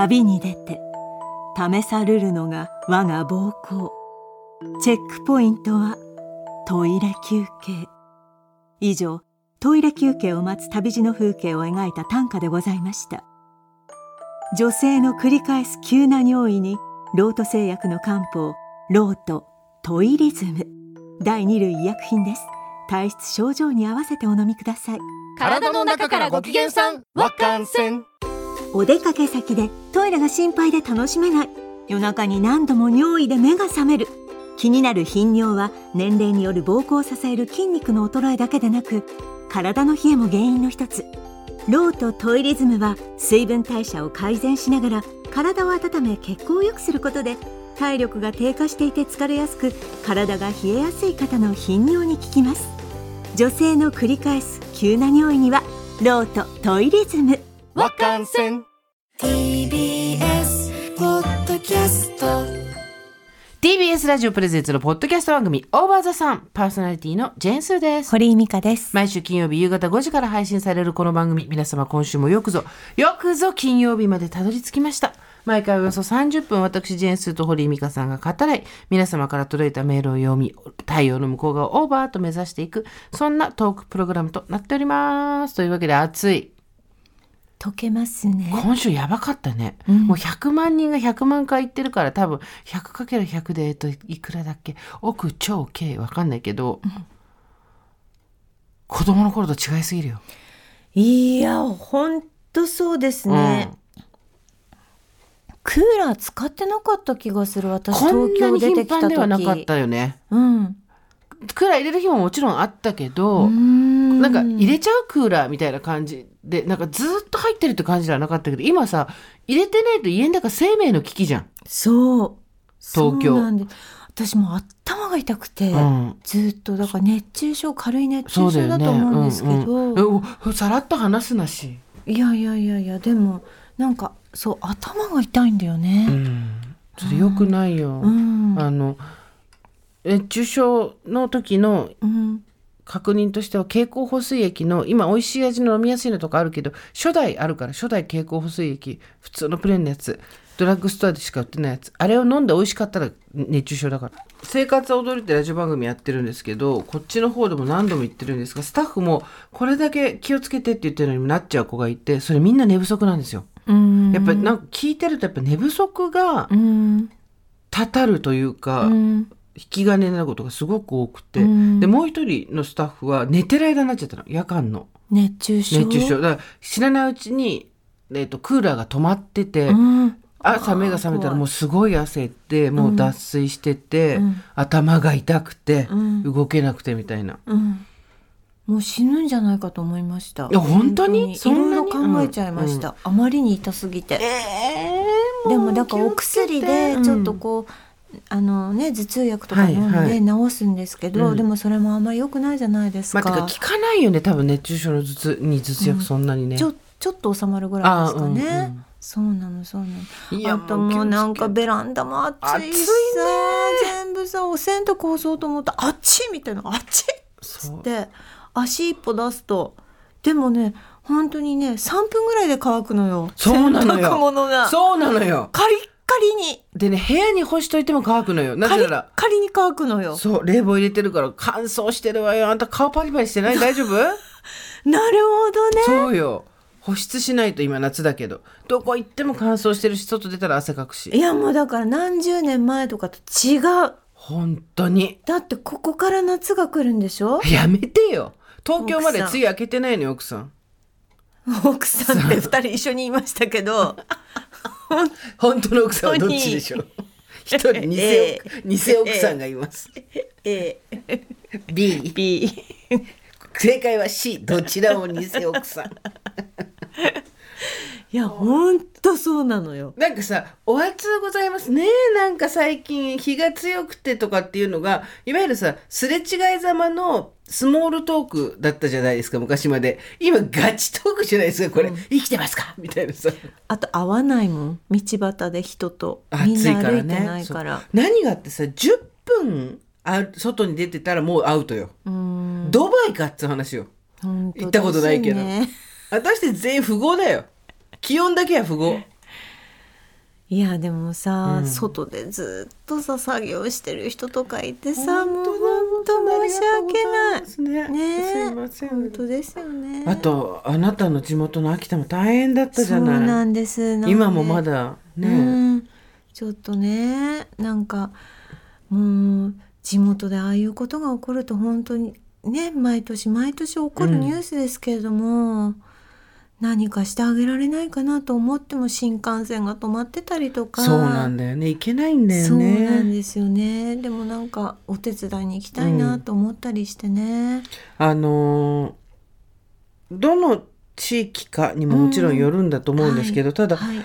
旅に出て試されるのが我が膀胱チェックポイントはトイレ休憩。以上トイレ休憩を待つ旅路の風景を描いた短歌でございました。女性の繰り返す急な尿意にロート製薬の漢方ロートトイリズム。第2類医薬品です。体質症状に合わせてお飲みください。体の中からご機嫌さんわかんせん。お出かけ先でトイレが心配で楽しめない。夜中に何度も尿意で目が覚める。気になる頻尿は年齢による膀胱を支える筋肉の衰えだけでなく体の冷えも原因の一つ。ローとトイリズムは水分代謝を改善しながら体を温め血行を良くすることで体力が低下していて疲れやすく体が冷えやすい方の頻尿に効きます。女性の繰り返す急な尿意にはローとトイリズム。わかんせん。TBS ポッドキャスト。TBS ラジオプレゼンツのポッドキャスト番組オーバーザさん。パーソナリティのジェーンスーです。堀井美香です。毎週金曜日夕方5時から配信されるこの番組皆様今週もよくぞよくぞ金曜日までたどり着きました。毎回およそ30分私ジェーンスーと堀井美香さんが語らい皆様から届いたメールを読み太陽の向こう側をオーバーと目指していくそんなトークプログラムとなっております。というわけで暑い溶けますね。今週やばかったね、うん。もう100万人が100万回言ってるから多分 100×100 で、えっと、いくらだっけ？億超計わかんないけど、子供の頃と違いすぎるよ、いやほんとそうですね、クーラー使ってなかった気がする。私東京出てきた時繁ではなかったよね。うん。クーラー入れる日ももちろんあったけど、ななんか入れちゃうクーラーみたいな感じでなんかずっと入ってるって感じではなかったけど今さ入れてないと家の中生命の危機じゃん。そう東京そうなんで私もう頭が痛くて、うんずっとだから熱中症軽い熱。中症だと思うんですけど、うんうんおさらっと話すなし。いやいやいやいやでもなんかそう頭が痛いんだよね。それ良くないよ。うんあの熱中症の時のうん確認としては経口補水液の今美味しい味の飲みやすいのとかあるけど初代あるから初代経口補水液普通のプレーンのやつ。ドラッグストアでしか売ってないやつ。あれを飲んで美味しかったら熱中症だから。生活は踊るってラジオ番組やってるんですけどこっちの方でも何度も言ってるんですがスタッフもこれだけ気をつけてって言ってるのになっちゃう子がいてそれみんな寝不足なんですよ。うん。やっぱりなんか聞いてるとやっぱ寝不足がうん。たたるというか、うん引き金になることがすごく多くて、うん。でもう一人のスタッフは寝てる間になっちゃったの。夜間の。熱中症？熱中症。だから知らないうちに、えっとクーラーが止まってて、うん。朝目が覚めたらもうすごい汗ってもう脱水してて、うん。頭が痛くて、うん。動けなくてみたいな。うん。もう死ぬんじゃないかと思いました。いや本当に？そいんなに？ろいろ考えちゃいました、あまりに痛すぎて、えでもだからお薬でちょっとこう、あのね頭痛薬とか飲んはい。で治すんですけど、うん。でもそれもあんまり良くないじゃないですまあ、か。てか効かないよね多分熱中症の頭痛に頭痛薬そんなにね。ちょちょっと収まるぐらいですかね。あうんうん。そうなのそうなの。いやあともうなんかベランダも暑いしさ暑い全部さお洗濯干そうと思った。らあっちみたいなあっちそう。で足一歩出すと。でもね本当にね3分ぐらいで乾くのよ。そうなのよ。洗濯物が。そうなのよ。カリッカリに。でね部屋に干しといても乾くのよ。なぜなら。カリに乾くのよ。そう冷房入れてるから乾燥してるわよ。あんた顔パリパリしてない？大丈夫？なるほどね。そうよ。保湿しないと今夏だけど。どこ行っても乾燥してるし外出たら汗かくし。いやもうだから何十年前とかと違う。本当に。だってここから夏が来るんでしょ？やめてよ。東京まで奥さん。梅雨明けてないのよ奥さん。奥さんって二人一緒にいましたけど 本当の奥さんはどっちでしょう？一人偽奥,、え偽奥さんがいます、え B B 正解は C どちらも偽奥さんいやほんとそうなのよ。なんかさ「お暑うございますね」なんか最近日が強くてとかっていうのがいわゆるさすれ違いざまのスモールトークだったじゃないですか昔まで。今ガチトークじゃないですかこれ、生きてますか？みたいなさ。あと会わないもん。道端で人と。みん暑いな歩いてから。ねないからそう。何があってさ10分あ外に出てたらもうアウトよ、うん。ドバイかって話よ。行ったことないけど。私たち全員富豪だよ気温だけは富豪いやでもさ、うん。外でずっとさ作業してる人とかいてさもう本当申し訳ない。すねねえ。すいません。本当ですよね。あとあなたの地元の秋田も大変だったじゃそうなないんです。なんかね今もまだね、うん、ちょっとねなんかもう地元でああいうことが起こると本当にね毎年毎年起こるニュースですけれども、何かしてあげられないかなと思っても新幹線が止まってたりとか。そうなんだよね。行けないんだよそうなんねですよね。でもなんかお手伝いに行きたいなと思ったりしてね、あのーどの地域かにももちろんよるんだと思うんですけど、ただはい。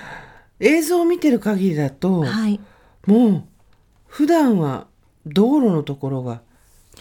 映像を見てる限りだと、はい。もう普段は道路のところが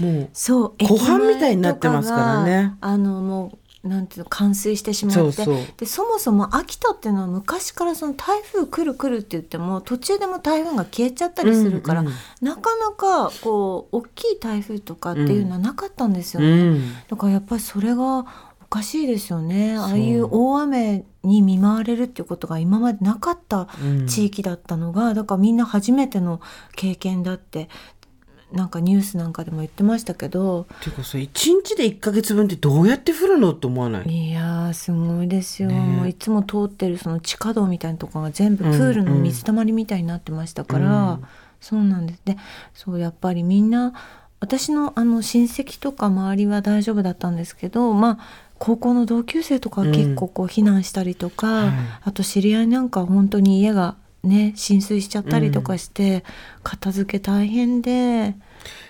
もうそう湖畔みたいになってますからね。あのもうなんていうの冠水してしまって。でそもそも秋田っていうのは昔からその台風来る来るって言っても途中でも台風が消えちゃったりするから、うんうん。なかなかこう大きい台風とかっていうのはなかったんですようね。ん。だからやっぱりそれがおかしいですよね。ああいう大雨に見舞われるっていうことが今までなかったうん。地域だったのが、だからみんな初めての経験だってなんかニュースなんかでも言ってましたけど。ていうかさ1日で1ヶ月分ってどうやって降るのって思わない？いやーすごいですよ、ねえ。もういつも通ってるその地下道みたいなところが全部プールの水たまりみたいになってましたから、うん。そうなんです。でそうやっぱりみんな私のあの親戚とか周りは大丈夫だったんですけどまあ高校の同級生とかは結構こう避難したりとか、はい。あと知り合いなんかは本当に家がね浸水しちゃったりとかして、片付け大変で。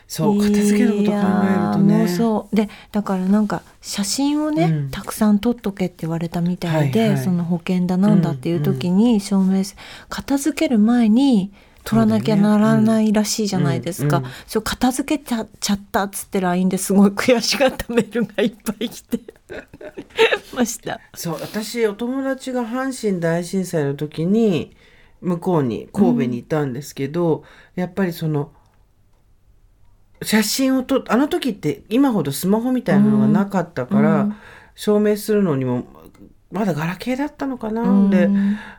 そう片付けること考えるとね。うそう。でだからなんか写真をね、うん。たくさん撮っとけって言われたみたいで、はいはい。その保険だなんだっていう時に証明す、片付ける前に取らなきゃならないらしいじゃないですか。うんうん。そう片付けちゃちゃったっつって LINE で すごい悔しがったメールがいっぱい来て。ました。そう私お友達が阪神大震災の時に向こうに神戸にいたんですけど、やっぱりその写真を撮あの時って今ほどスマホみたいなのがなかったから、うん。証明するのにもまだガラケーだったのかな、うん。で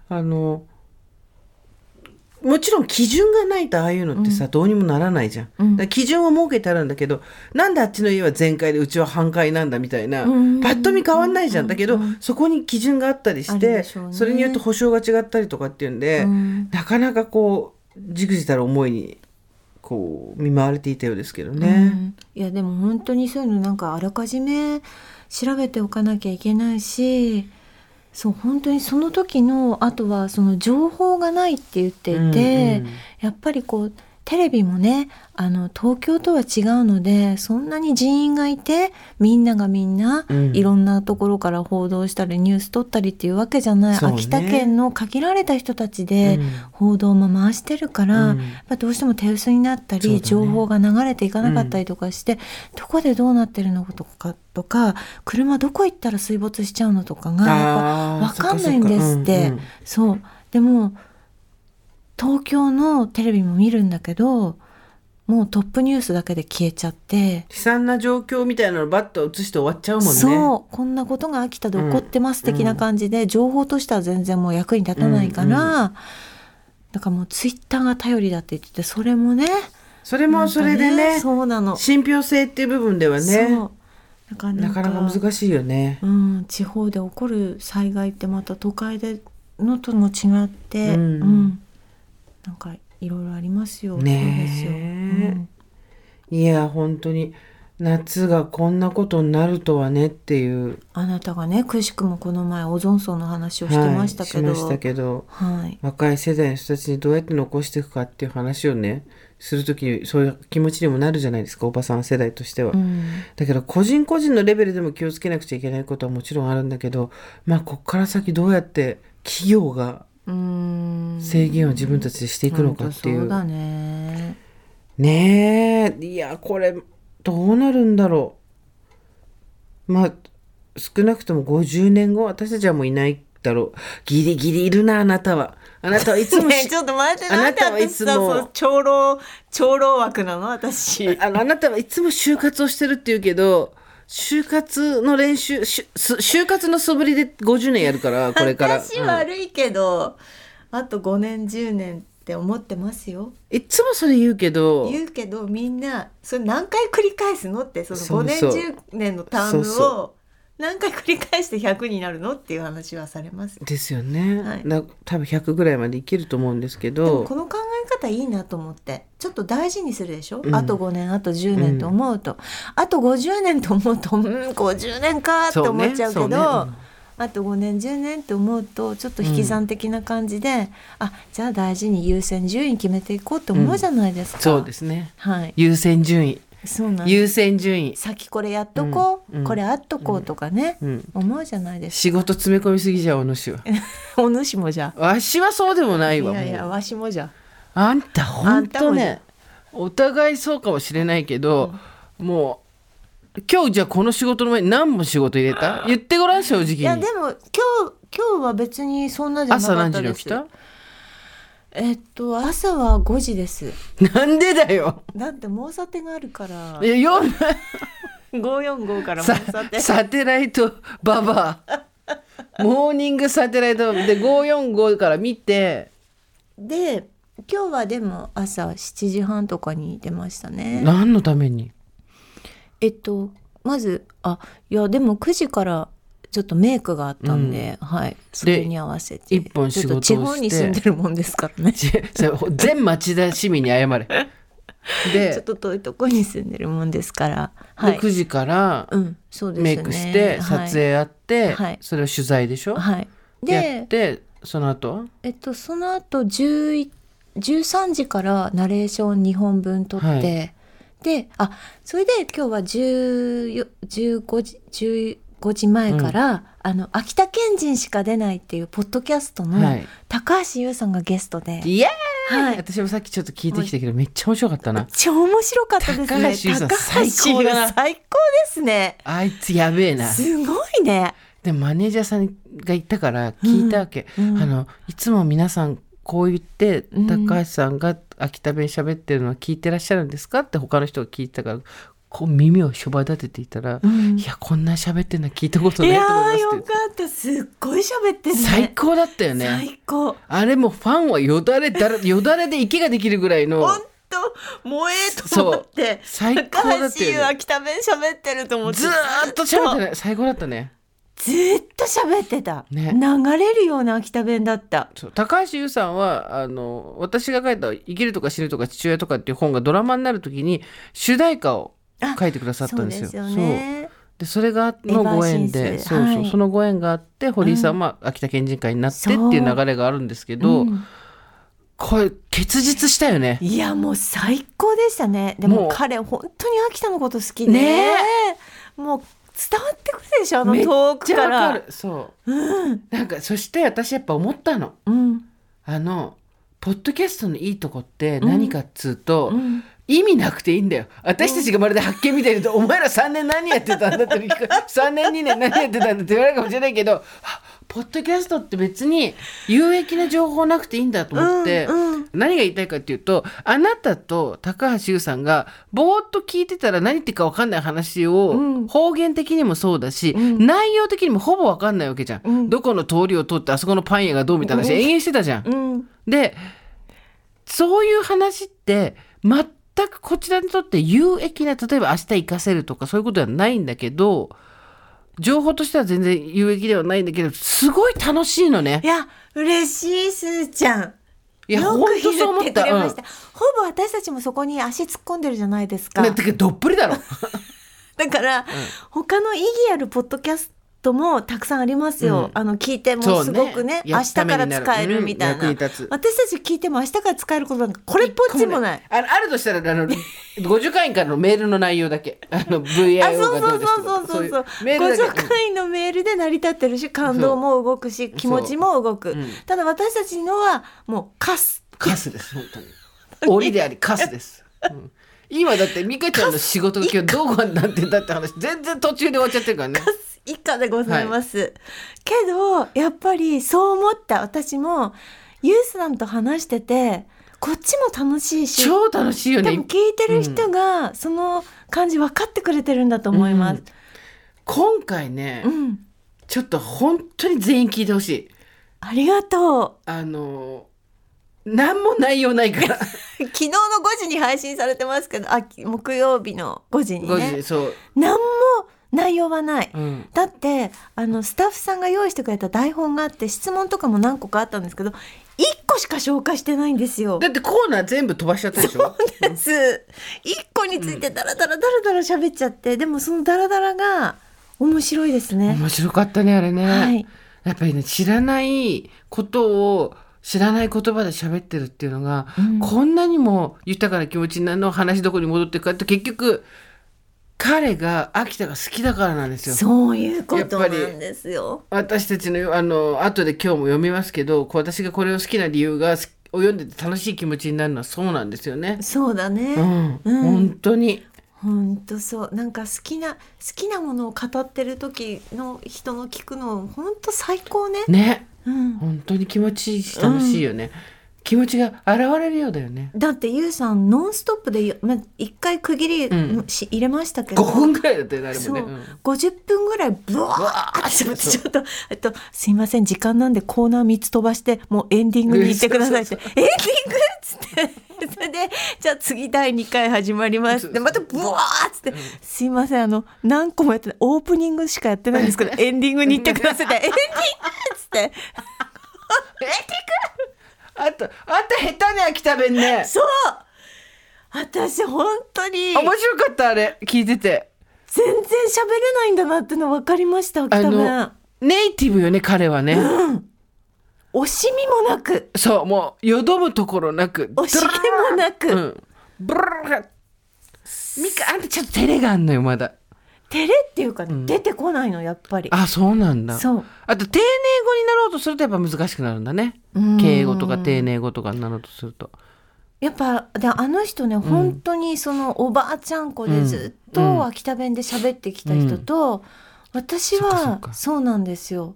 あのもちろん基準がないとああいうのってさ、どうにもならないじゃん。うん。だ基準は設けてあるんだけどなんであっちの家は全開でうちは半壊なんだみたいな、うんパッと見変わんないじゃん。だけど、うんそこに基準があったりしてそれによって保証が違ったりとかっていうんで、うん。なかなかこうじくじたる思いにこう見舞われていたようですけどうね。ん。いやでも本当にそういうのなんかあらかじめ調べておかなきゃいけないしそう本当にその時のあとはその情報がないって言っていて、うんうん。やっぱりこうテレビもねあの東京とは違うのでそんなに人員がいてみんながみんな、うん。いろんなところから報道したりニュース撮ったりっていうわけじゃない、ね。秋田県の限られた人たちでうん。報道も回してるから、うん。どうしても手薄になったり、ね。情報が流れていかなかったりとかして、どこでどうなってるのとかとか車どこ行ったら水没しちゃうのとかがやっぱ分かんないんですって。そう。でも東京のテレビも見るんだけどもうトップニュースだけで消えちゃって、悲惨な状況みたいなのをバッと映して終わっちゃうもんね。そう。こんなことが秋田で起こってます的な感じで、情報としては全然もう役に立たないから、だからもうツイッターが頼りだって言っててそれもねそれもそれでなんかねそうなの、信憑性っていう部分ではねなかなか。難しいよね。うん、地方で起こる災害ってまた都会でのとも違って、うんなんかいろいろありますよ。ねういや本当に夏がこんなことになるとはねっていう。あなたがねくしくもこの前オゾン層の話をしてましたけど、はい、しましたけど。はい、若い世代の人たちにどうやって残していくかっていう話をねする時にそういう気持ちにもなるじゃないですかおばさん世代としては。うん、だけど個人個人のレベルでも気をつけなくちゃいけないことはもちろんあるんだけどまあこっから先どうやって企業がうん制限を自分たちでしていくのかっていう。うだね。ねえいやこれどうなるんだろうまあ少なくとも50年後私たちはもういないだろうギリギリいるなあなたはあなたはいつも ねちょっと待ってあなたはいつも長老長老枠なの私。あのあなたはいつも就活をしてるって言うけど就活の練習就活の素振りで50年やるから これから。私悪いけど、あと5年10年って思ってますよ。いつもそれ言うけど。言うけどみんなそれ何回繰り返すのってその5年そうそう。10年のタームを何回繰り返して100になるのっていう話はされますですよね、はい。だ多分100ぐらいまでいけると思うんですけど。この考え方いいなと思って。ちょっと大事にするでしょ、うん。あと5年あと10年と思うと、あと50年と思うとうん50年かって思っちゃうけどねそうね。あと5年10年って思うとちょっと引き算的な感じで、あじゃあ大事に優先順位決めていこうって思うじゃないですか。そうですね。はい。優先順位優先順位、先これやっとこう、うんうん。これあっとこうとかね、うん、思うじゃないです仕事詰め込みすぎじゃんお主。はか。お主もじゃ。わしはそうでもないわいやいやわしもじゃ。あんたあほんとねお互いそうかもしれないけど、もう今日じゃあこの仕事の前に何本仕事入れた？言ってごらん正直に。いやでも今日今日は別にそんなじゃな朝かったです。何時に起きた？えっと朝は5時です。なんでだよだって猛査定があるからい。やよん545からモーサテ。サテライトババアモーニングサテライトで545から見てで今日はでも朝7時半とかに出ましたね。何のために？えっとまずあいやでも9時からちょっとメイクがあったんで、はい。それに合わせて。一本仕事をして。地方に住んでるもんですからね。全町田市民に謝れ。ょっでと遠いとこに住んでるもんですから。はい。6時からうんそうですね。メイクして撮影やって、はい。それを取材でしょ、はい、でってその後？はえっとその後10 13時からナレーション2本分撮って、はい。であそれで今日は10 15時15時前から、あの秋田県人しか出ないっていうポッドキャストのはい。高橋優さんがゲストで、イエーイ、はい。私もさっきちょっと聞いてきたけど、めっちゃ面白かったな。超面白かったですね。高橋最高だな。優最高ですね。あいつやべえな。すごいね。でマネージャーさんが言ったから聞いたわけ、うんあのいつも皆さんこう言ってうん。高橋さんが秋田弁喋ってるのは聞いてらっしゃるんですか？って他の人が聞いたからこう耳をしょば立てていたら、うん。いやこんな喋ってんの聞いたことないと思いますーよかった。すっごい喋ってるね。最高だったよね。最高。あれもファンはよだれだらよだれで息ができるぐらいの。本当萌えと思って。最高だったよね。高橋優秋田弁喋ってると思って。ずーっと喋ってない。最高だったね。ずーっと喋ってた、ね。流れるような秋田弁だった。高橋優さんはあの私が書いた「生きるとか死ぬとか父親とか」っていう本がドラマになる時に主題歌を書いてくださったんですよ。そうね。でそれがのご縁でそうそう、はいそのご縁があって堀井さんは秋田県人会になってっていう流れがあるんですけど、う。んこれ結実したよね。いやもう最高でしたね。でも彼本当に秋田のこと好きで。ね。もう伝わってくるでしょあのめっ遠くちゃわから。そう、なんかそして私やっぱ思ったの。うん。あのポッドキャストのいいとこって何かっつうと、うん意味なくていいんだよ。私たちがまるで発見みたいに言うと、お前ら3年何やってたんだって聞く3年2年何やってたんだって言われるかもしれないけどあポッドキャストって別に有益な情報なくていいんだと思って、うんうん。何が言いたいかっていうとあなたと高橋優さんがぼーっと聞いてたら何言ってるか分かんない話を、うん。方言的にもそうだし、うん。内容的にもほぼ分かんないわけじゃん、うん。どこの通りを通ってあそこのパン屋がどうみたいな話延々してたじゃん。でそういう話って全くこちらにとって有益な例えば明日活かせるとかそういうことはないんだけど情報としては全然有益ではないんだけどすごい楽しいのねい。や嬉しいすーちゃんいやよ本当そう思ってた。くれました、うんほぼ私たちもそこに足突っ込んでるじゃないですかねどっぷりだろ。だから、他の意義あるポッドキャストもたくさんありますよ、うん。あの聞いてもそうすごくね明や日から使えるみたいな、うん私たち聞いても明日から使えることなんかこれっぽっちもない。あのあるとしたらあの50回員からのメールの内容だけ。あのうがどうですとそうそうそうかそう。そういメールだけ。50回のメールで成り立ってるし感動も動くし気持ちも動く、うん。ただ私たちのはもうカス。カスです本当に。檻でありカスです、うん。今だって美香ちゃんの仕事が今日どこになってんだって話全然途中で終わっちゃってるからね以下でございます、けどやっぱりそう思った私もユースさんと話しててこっちも楽しいし超楽しいよ多分ね聞いてる人がその感じ分かってくれてるんだと思います。今回ね、うん、ちょっと本当に全員聞いてほしい。ありがとあの何も内容ないから。う 昨日の5時に配信されてますけどあ木曜日の5時に5ね時そう、何も内容はない、うん、だってあのスタッフさんが用意してくれた台本があって質問とかも何個かあったんですけど1個しか紹介してないんですよ。だってコーナー全部飛ばしちゃったでしょ？です。1個についてダラダラダラダラ喋っちゃってでもそのダラダラが面白いですね。面白かったねあれね、はい。やっぱりね知らないことを知らない言葉で喋ってるっていうのが、うん。こんなにも豊かな気持ちになるの話どこに戻っていくかって結局彼が秋田が好きだからなんですよ。そういうことなんですよ。私たちのあの後で今日も読みますけどこう私がこれを好きな理由が読んでて楽しい気持ちになるのはそうなんですよね。そうだね。うん、うん本当に本当そうなんか好きな好きなものを語ってる時の人の聞くの本当最高ね。ねうん。本当に気持ちいいし楽しいよね、気持ちが現れるようだよね。だってゆうさんノンストップでよま一回区切りうん。し、入れましたけど。5分ぐらいだったよねあれもね、う。ん50分ぐらいブワーってちょっとちょっとえっとすいません時間なんでコーナー3つ飛ばしてもうエンディングに行ってくださいって。エンディングっつって。そ れでじゃあ次第2回始まりますでまたブワーっつって。すいませんあの何個もやってないオープニングしかやってないんですけど エンディングに行ってくださいって。エンディングっつってあとあんた下手ね秋田弁ね。そう。私本当に。面白かったあれ。聞いてて。全然喋れないんだなっての分かりました秋あ田弁のネイティブよね彼はね、惜しみもなく。そうもうよどむところなく。惜しげもなく、うん。ブルルルミカあんたちょっと照れがあんのよまだ照れっていうか、出てこないのやっぱり。あそうなんだ。そう。あと丁寧語になろうとするとやっぱ難しくなるんだね。うん。敬語とか丁寧語とかになろうとすると。やっぱであの人ね、本当にそのおばあちゃん子でずっうん。と秋田弁で喋ってきた人と、私はかそうなんですよ。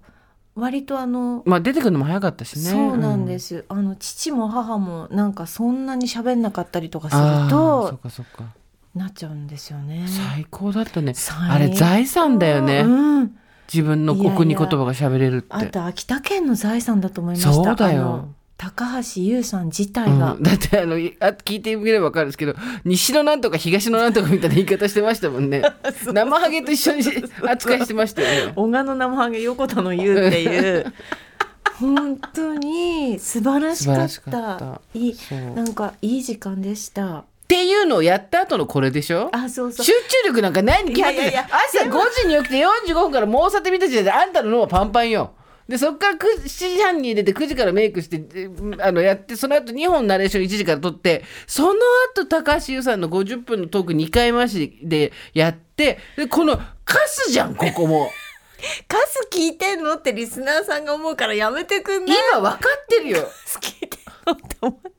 割とあの、まあ出てくるのも早かったしね。そうなんですす、あの父も母もなんかそんなに喋んなかったりとかすあるーそっとかそっかなっちゃうんですよね。最高だったね。あれ財産だよね、うん、自分の国に言葉が喋れるって。あと秋田県の財産だと思いました。そうだよ。高橋優さん自体が、うん。だってあのいあ聞いてみれば分かるんですけど西のなんとか東のなんとかみたいな言い方してましたもんね。生ハゲと一緒に扱いしてましたよね。小賀の生ハゲ横田の言うっていう。本当に素晴らしかった。いいなんかいい時間でしたっていうのをやった後のこれでしょ？あそうそう。集中力なんかないに決まってる。朝5時に起きて45分から猛査定見た時点であんたの脳はパンパンよ。でそっから9 7時半に出て9時からメイクしてえあのやってその後2本ナレーション1時から撮ってその後高橋優さんの50分のトーク2回回しでやってでこのカスじゃんここも。カス聞いてんのってリスナーさんが思うからやめてくんない？今分かってるよ。カス聞いてんのって思う。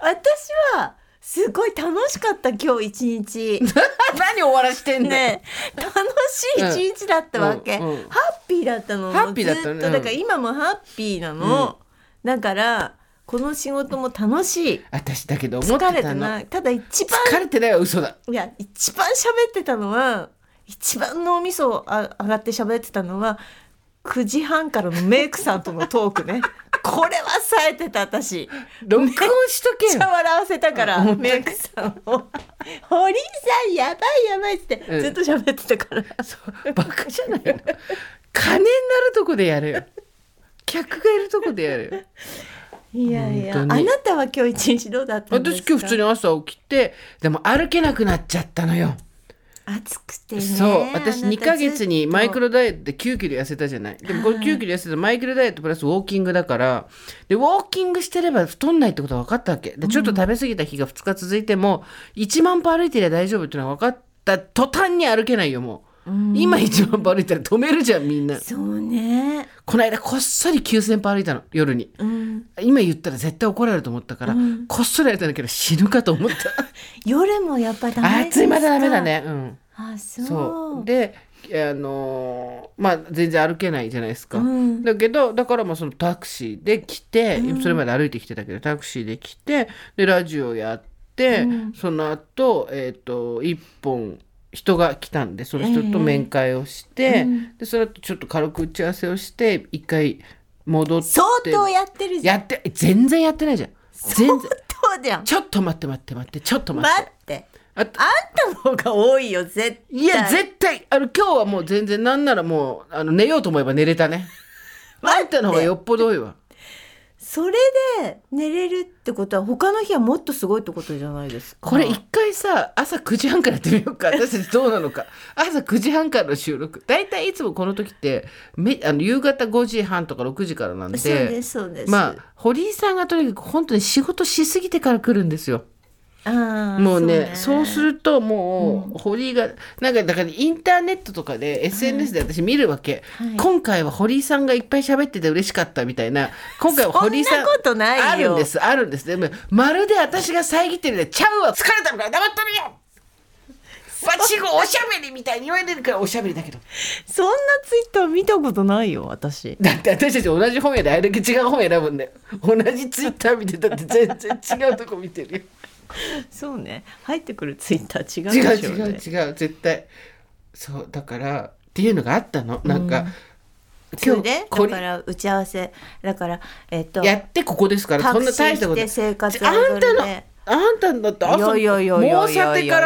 私はすごい楽しかった今日一日。何終わらしてんね楽しい一日だったわけ、うんうん。ハッピーだったの。ハッピーだったね。ずっと。だから今もハッピーなの、だからこの仕事も楽しい。私だけど疲れてない。ただ一番疲れてないは嘘だ。いや一番喋ってたのは一番脳みそあ上がって喋ってたのは9時半からのメイクさんとのトークね。これは冴えてた私。録音しとけめっちゃよ笑わせたからうんメイクさんを「堀井さんやばいやばい」ってうん。ずっと喋ってたから、そうバカじゃないの。金になるとこでやるよ。客がいるとこでやるよ。いやいやあなたは今日一日どうだったんですか？私今日普通に朝起きてでも歩けなくなっちゃったのよ暑くてね。そう。私あなた2ヶ月にマイクロロダイエットで9キロ痩せたじゃない？でもこれ9キロ痩せたマイクロダイエットプラスウォーキングだからでウォーキングしてれば太んないってことは分かったわけでちょっと食べ過ぎた日が2日続いても1万歩歩いてりゃ大丈夫っていうのは分かった途端に歩けないよもう、今1万歩歩いたら止めるじゃんみんなそうねこの間こっそり9,000歩歩いたの夜にうん今言ったら絶対怒られると思ったから、こっそりやったんだけど死ぬかと思った。夜もやっぱダメですか？暑いまだダメだね。うん。あそう。であのーまあ全然歩けないじゃないですか、うん。だけどだからまあそのタクシーで来て、それまで歩いてきてたけどタクシーで来てでラジオやって、その後えっ、と一本人が来たんでその人と面会をして、でその後ちょっと軽く打ち合わせをして一回戻って。相当やってるじゃん。やって全然やってないじゃん。全然。相当じゃん。ちょっと待って待って待ってちょっと待って。待って。ああんたの方が多いよ絶対。いや絶対。あの今日はもう全然なんならもうあの寝ようと思えば寝れたね。あんたの方がよっぽど多いわそれで寝れるってことは他の日はもっとすごいってことじゃないですか。これ一回さ朝9時半からやってみようか。私たちどうなのか。朝9時半からの収録。大体いつもこの時ってめあの夕方5時半とか6時からなんで。そうですそうです。まあ堀井さんがとにかく本当に仕事しすぎてから来るんですよ。もうねそうするるともう堀井がなんかだからインターネットとかで SNS で私見るわけ、はい。今回は堀井さんがいっぱい喋ってて嬉しかったみたいな今回は堀井さんそんなことないよ。あるんですあるんです。でもまるで私が遮ってるで「ちゃうわ疲れたのから黙っとるよ! 」わしがおしゃべりみたいに言われるからおしゃべりだけど。そんなツイッター見たことないよ私。だって私たち同じ本屋であれだけ違う本選ぶんだよ同じツイッター見てたって全然違うとこ見てるよ そうね。入ってくるツイッター違違ううでしょうね。違う違う絶対。そうだからっていうのがあったの。なんか、それで？これだから打ち合わせ。だからえっとやってここですからそんな大したことあをんたのあんただっていやいやいやいやいやいやいや。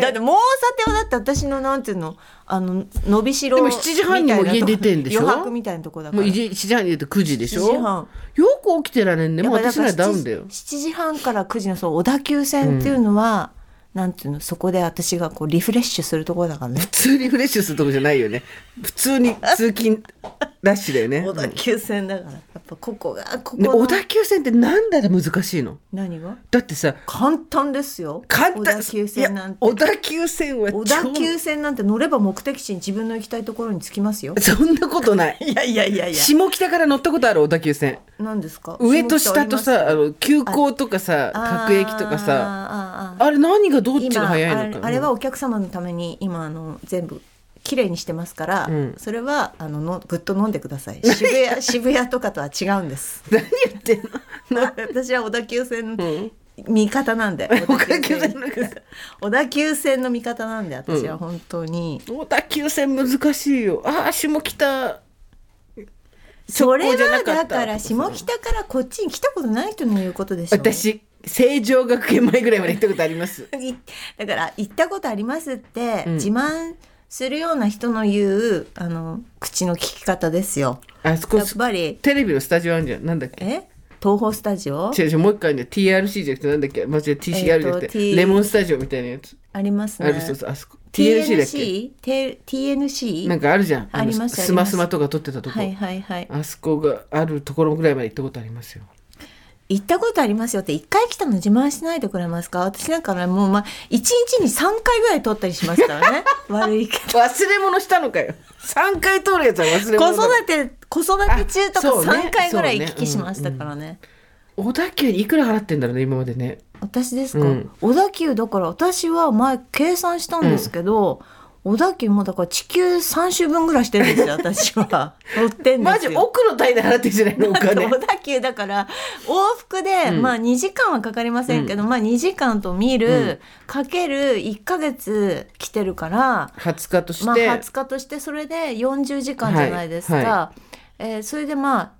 だって。てもうさてはだって私のなんていうのあの伸びしろでも7時半にも家出てんでしょ？余白みたいなとこだから。もう1時半に出て9時でしょ？7よく起きてられんね。もう私ならダウンだよ。7時半から9時のそう小田急線っていうのは、なんていうのそこで私がこうリフレッシュするところだからね。普通にフレッシュするとこじゃないよね。普通に通勤ラッシュだよね。小田急線だからやっぱここがここ小田急線ってなんだら難しいの？何が？だってさ簡単ですよ。簡単。小田急線なんて。小田急線は超小田急線なんて乗れば目的地に自分の行きたいところに着きますよ。そんなことない。いやいやいやいや。下北から乗ったことある小田急線。何ですか？上と下とさあの急行とかさ各駅とかささあれ何がどっちが早いのか。あれはお客様のために今あの全部綺麗にしてますから、うん。それはあののぐっと飲んでください。渋谷渋谷とかとは違うんです。何言ってんの？私は小田急線ん。味方なんで、小田急線の小田急線。の味方なんで私は本当に、小田急線難しいよ。ああ下北。それはだから下北からこっちに来たことない人の言うことでしょ私成城学園前ぐらいまで行ったことあります。いだから行ったことありますって、うん。自慢するような人の言うあの口の聞き方ですよ。あそこやっぱり。テレビのスタジオあるじゃん。なんだっけ？え？東宝スタジオ？違う違うもう一回ね TRC じゃなくてなんだっけ？間違え TCR じゃなくて、えーレモンスタジオみたいなやつ、ありますね。あるそうそうあそこ。TLC だっけ？TNC? TNC? なんかあるじゃん。ありますのあります。スマスマとか撮ってたとこ、はいはいはい。あそこがあるところぐらいまで行ったことありますよ行ったことありますよって一回来たの自慢しないでくれますか？私なんかねもうまあ一日に3回ぐらい通ったりしますからね。悪いけど。忘れ物したのかよ。3回通るやつは忘れ子物だ。育て子育て中とかあそうね。3回ぐらい行き来しましたからね。小田急にいくら払ってんだろうね今までね。私ですか、うん。小田急だから私は前計算したんですけど、小田急もだから地球3周分ぐらいしてるんですよ 私は。乗ってんですよ。マジ億の単位で払ってるじゃないのお金小田急だから往復で、うん。まあ2時間はかかりませんけど、まあ2時間と見る、うん。かける1ヶ月来てるから、20日として、まあ20日としてそれで40時間じゃないですか、はいはえーそれでまあ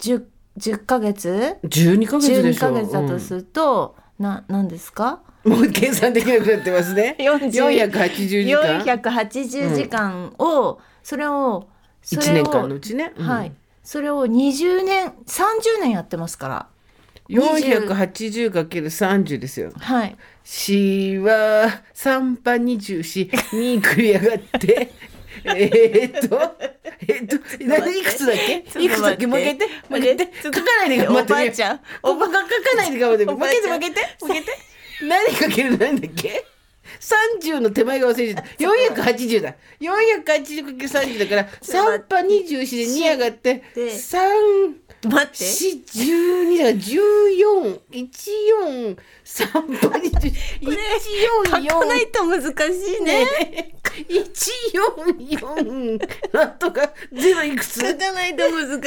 10, 10ヶ月？12ヶ月で12しょ。ヶ月だとすると、な何ですか？うんもう計算できなくなってますね。40 480時間。480時間を、それをそれを1年間のうちね、うん。はい。それを20年30年やってますから。480×30 ですよ。はい。しは3波24に繰り上がって。えーっとえーっと何いくつだっけ？いくつだっけ？もう一回言って。もう一回言って。書かないで頑張って。おばあちゃん。おばが書かないで頑張ってもうおばあちゃん一回言ってもう一回言って何かける何だっけ？30の手前が忘れちゃった。480だ。480×30 だから3波24で2上がってで3待って。四十二だ14一四三倍一四書かないと難しいね。ね一四四。なんとかゼロいくつ？書かないと難しいね。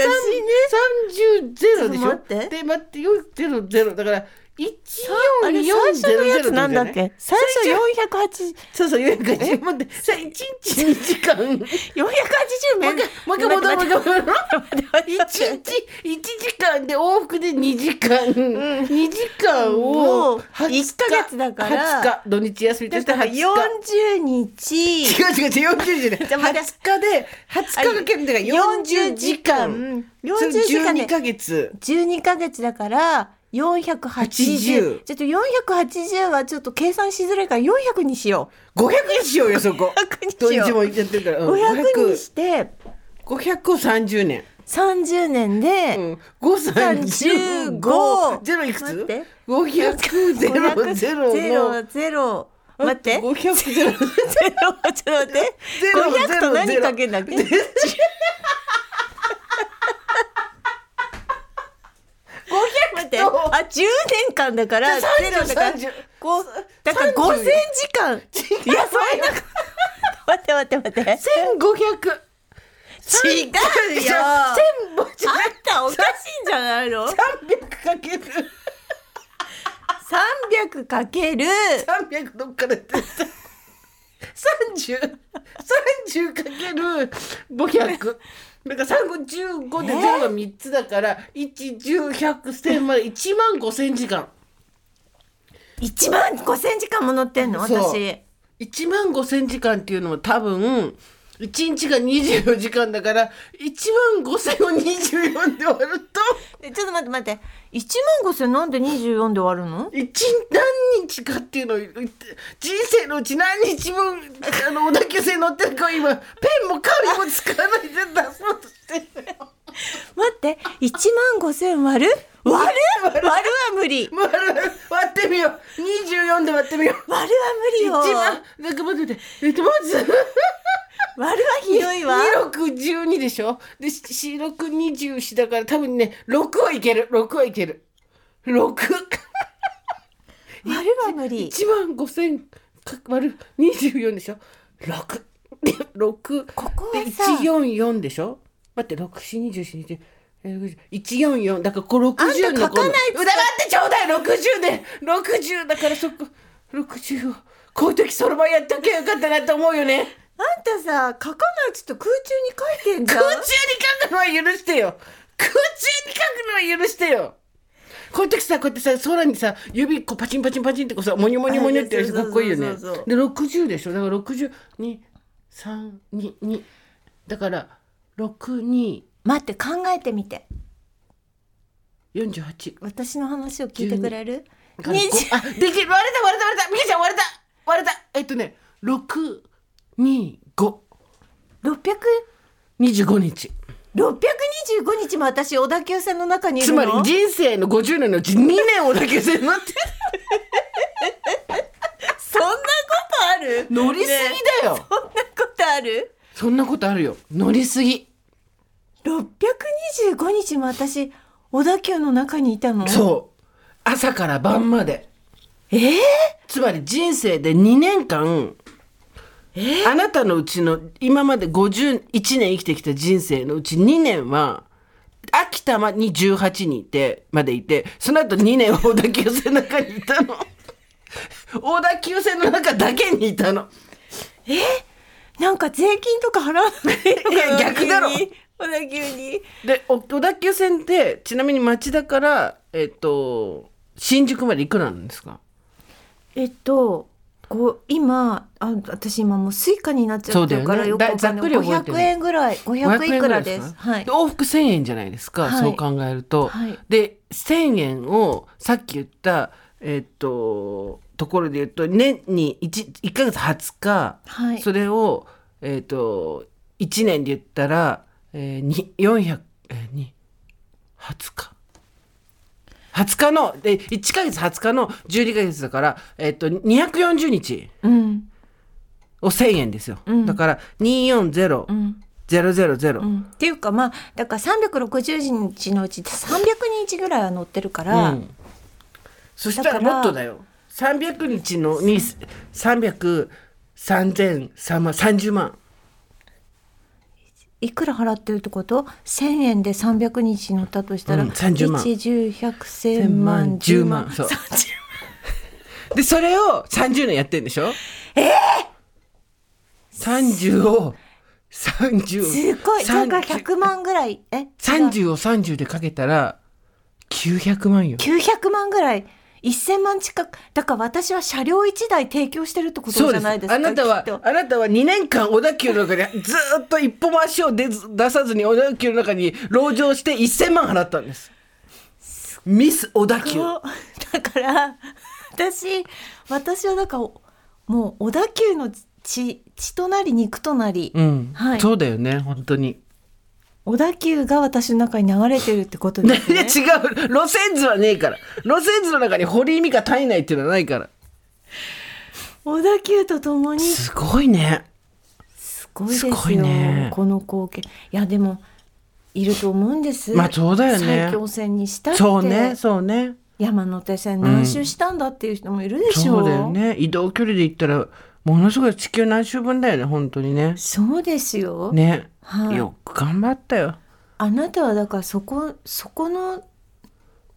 三十ゼロでしょ？待って。で待ってよゼロゼロ。だからあれ最初のやつなんだっけ？最初480そうそう480待ってさ1日2時間。もう一480回面もう一回もう一回戻る1待日1時間で往復で2時間、2時間を20日一ヶ月だから。20日土日休みとしてだから20日。40日。違う違う違う40じゃない。じゃあ待って20日で20日かけるんだから40時間。40時間。で12ヶ月。12ヶ月だから480 80ちょっと480はちょっと計算しづらいから400にしよ500にしようよ そこ。500に土しよう。ってるから、ううん500にして500を30年。30年で、うん、535 35ゼロいくつ？待って。500ゼロゼロゼのロゼロ。待って。500ゼロ。ゼロちょっと待って。ゼロ500と何かけんだっけ？待って？あ10年間だからゼロだから30こうだから5000時間。いやそんな。待って待って待って。1500違うよ。千あったおかしいんじゃないの？300かける。300かける。300どっから出て30 30かける。500だから3 5 15でゼロが3つだから110100100まで1万5000時間。1万5000時間も乗ってんの？私。1万5000時間っていうのは多分1日が24時間だから1万5000を24で割ると。えちょっと待って待って1万5000なんで24で終わるの？一何日かっていうのを人生のうち何日分あの小田急線乗ってるか今ペンも紙も使わないで出そうとしてるよ。待って1万5000割る？割る？割る。は無理。割る。割ってみよう。24で割ってみよう。割るは無理よ。一番なんか待って待って。えっとまず割るはひどいわ。2612でしょ？で4624だから多分ね6はいける。6はいける。6割るは無理。1万5000か割る24でしょ？6で6ここではさ144でしょ？待って6424 144だからこれ60の。あんた書かないっつったこの黙ってちょうだい。60で。60だからそこ60を。こういう時そろばんやっておけばよかったなって思うよねあんたさ書かないっつって空中に書いてんじゃん。空中に書くのは許してよ。空中に書くのは許してよ。こういう時さこうやってさ空にさ指こうパチンパチンパチンってこうさモニョモニョモニョってやるかっこいいよね。で60でしょ。だから62322だから6248待って考えてみて。私の話を聞いてくれる？だからこ20あできる。割れた割れた割れた。みきちゃん割れた。割れた。えっとね625 600 25日。625日も私小田急線の中にいるつのまり人生の50年のうち2年をだけ線乗って そんなことある？乗りすぎだよ、そんなことある？そんなことあるよ。乗りすぎ。625日も私小田急の中にいたの？そう。朝から晩まで。えー、つまり人生で2年間あなたのうちの今まで51年生きてきた人生のうち2年は秋田まに18人いてまでいてその後2年は小田急線の中にいたの。小田急線の中だけにいたの。なんか税金とか払わない逆だろ。小田急に。でお小田急線ってちなみに町田からえっと新宿までいくらなんですか？えっとこう今あ私今もうスイカになっちゃってるからよくわかんない。だざっくり覚えてる。500円ぐらい500いくらです。かはい。で往復1000円じゃないですか、はい。そう考えると、はい。で1000円をさっき言ったえっとところで言うと年に 1, 1ヶ月20日、はい。それをえっと1年で言ったら、えー、に400えー、に20日20日ので1ヶ月20日の12ヶ月だから、えっと240日うん。を1000円ですよ、うん。だから240、うん。000、うん。っていうかまあだから360日のうち300日ぐらいは乗ってるから、うん。そしたらもっとだよ。300日のに300 3000 3万30万いくら払ってるってこと？1,000円で300日乗ったとしたら、うん30万。1 1 0 1 0 1 0万10万。そう。30でそれを30年やってんでしょ？ええ30を30すごい。だから100万ぐらい。え？違う30を30でかけたら900万よ。900万ぐらい1000万近くだから私は車両1台提供してるってことじゃないですかあなたはあなたは2年間小田急の中に ずーっと一歩も足を出ず出さずに小田急の中に籠城して1000万払ったんです。ミス小田急。だから私私はだからもう小田急の血血となり肉となり、うん、はい。そうだよね本当に小田急が私の中に流れてるってことです ね。違う。路線図はねえから。路線図の中に堀井美香体内っていうのはないから。小田急とともに。すごいね。すごいですよ。すね。この光景。いやでもいると思うんです。まあそうだよね。埼京線にしたって。そうねそうね。山手線何周したんだっていう人もいるでしょそうだよね。移動距離で言ったらものすごい地球何周分だよね本当にね。そうですよ、ね、はい。よく頑張ったよ。あなたはだからそこそこの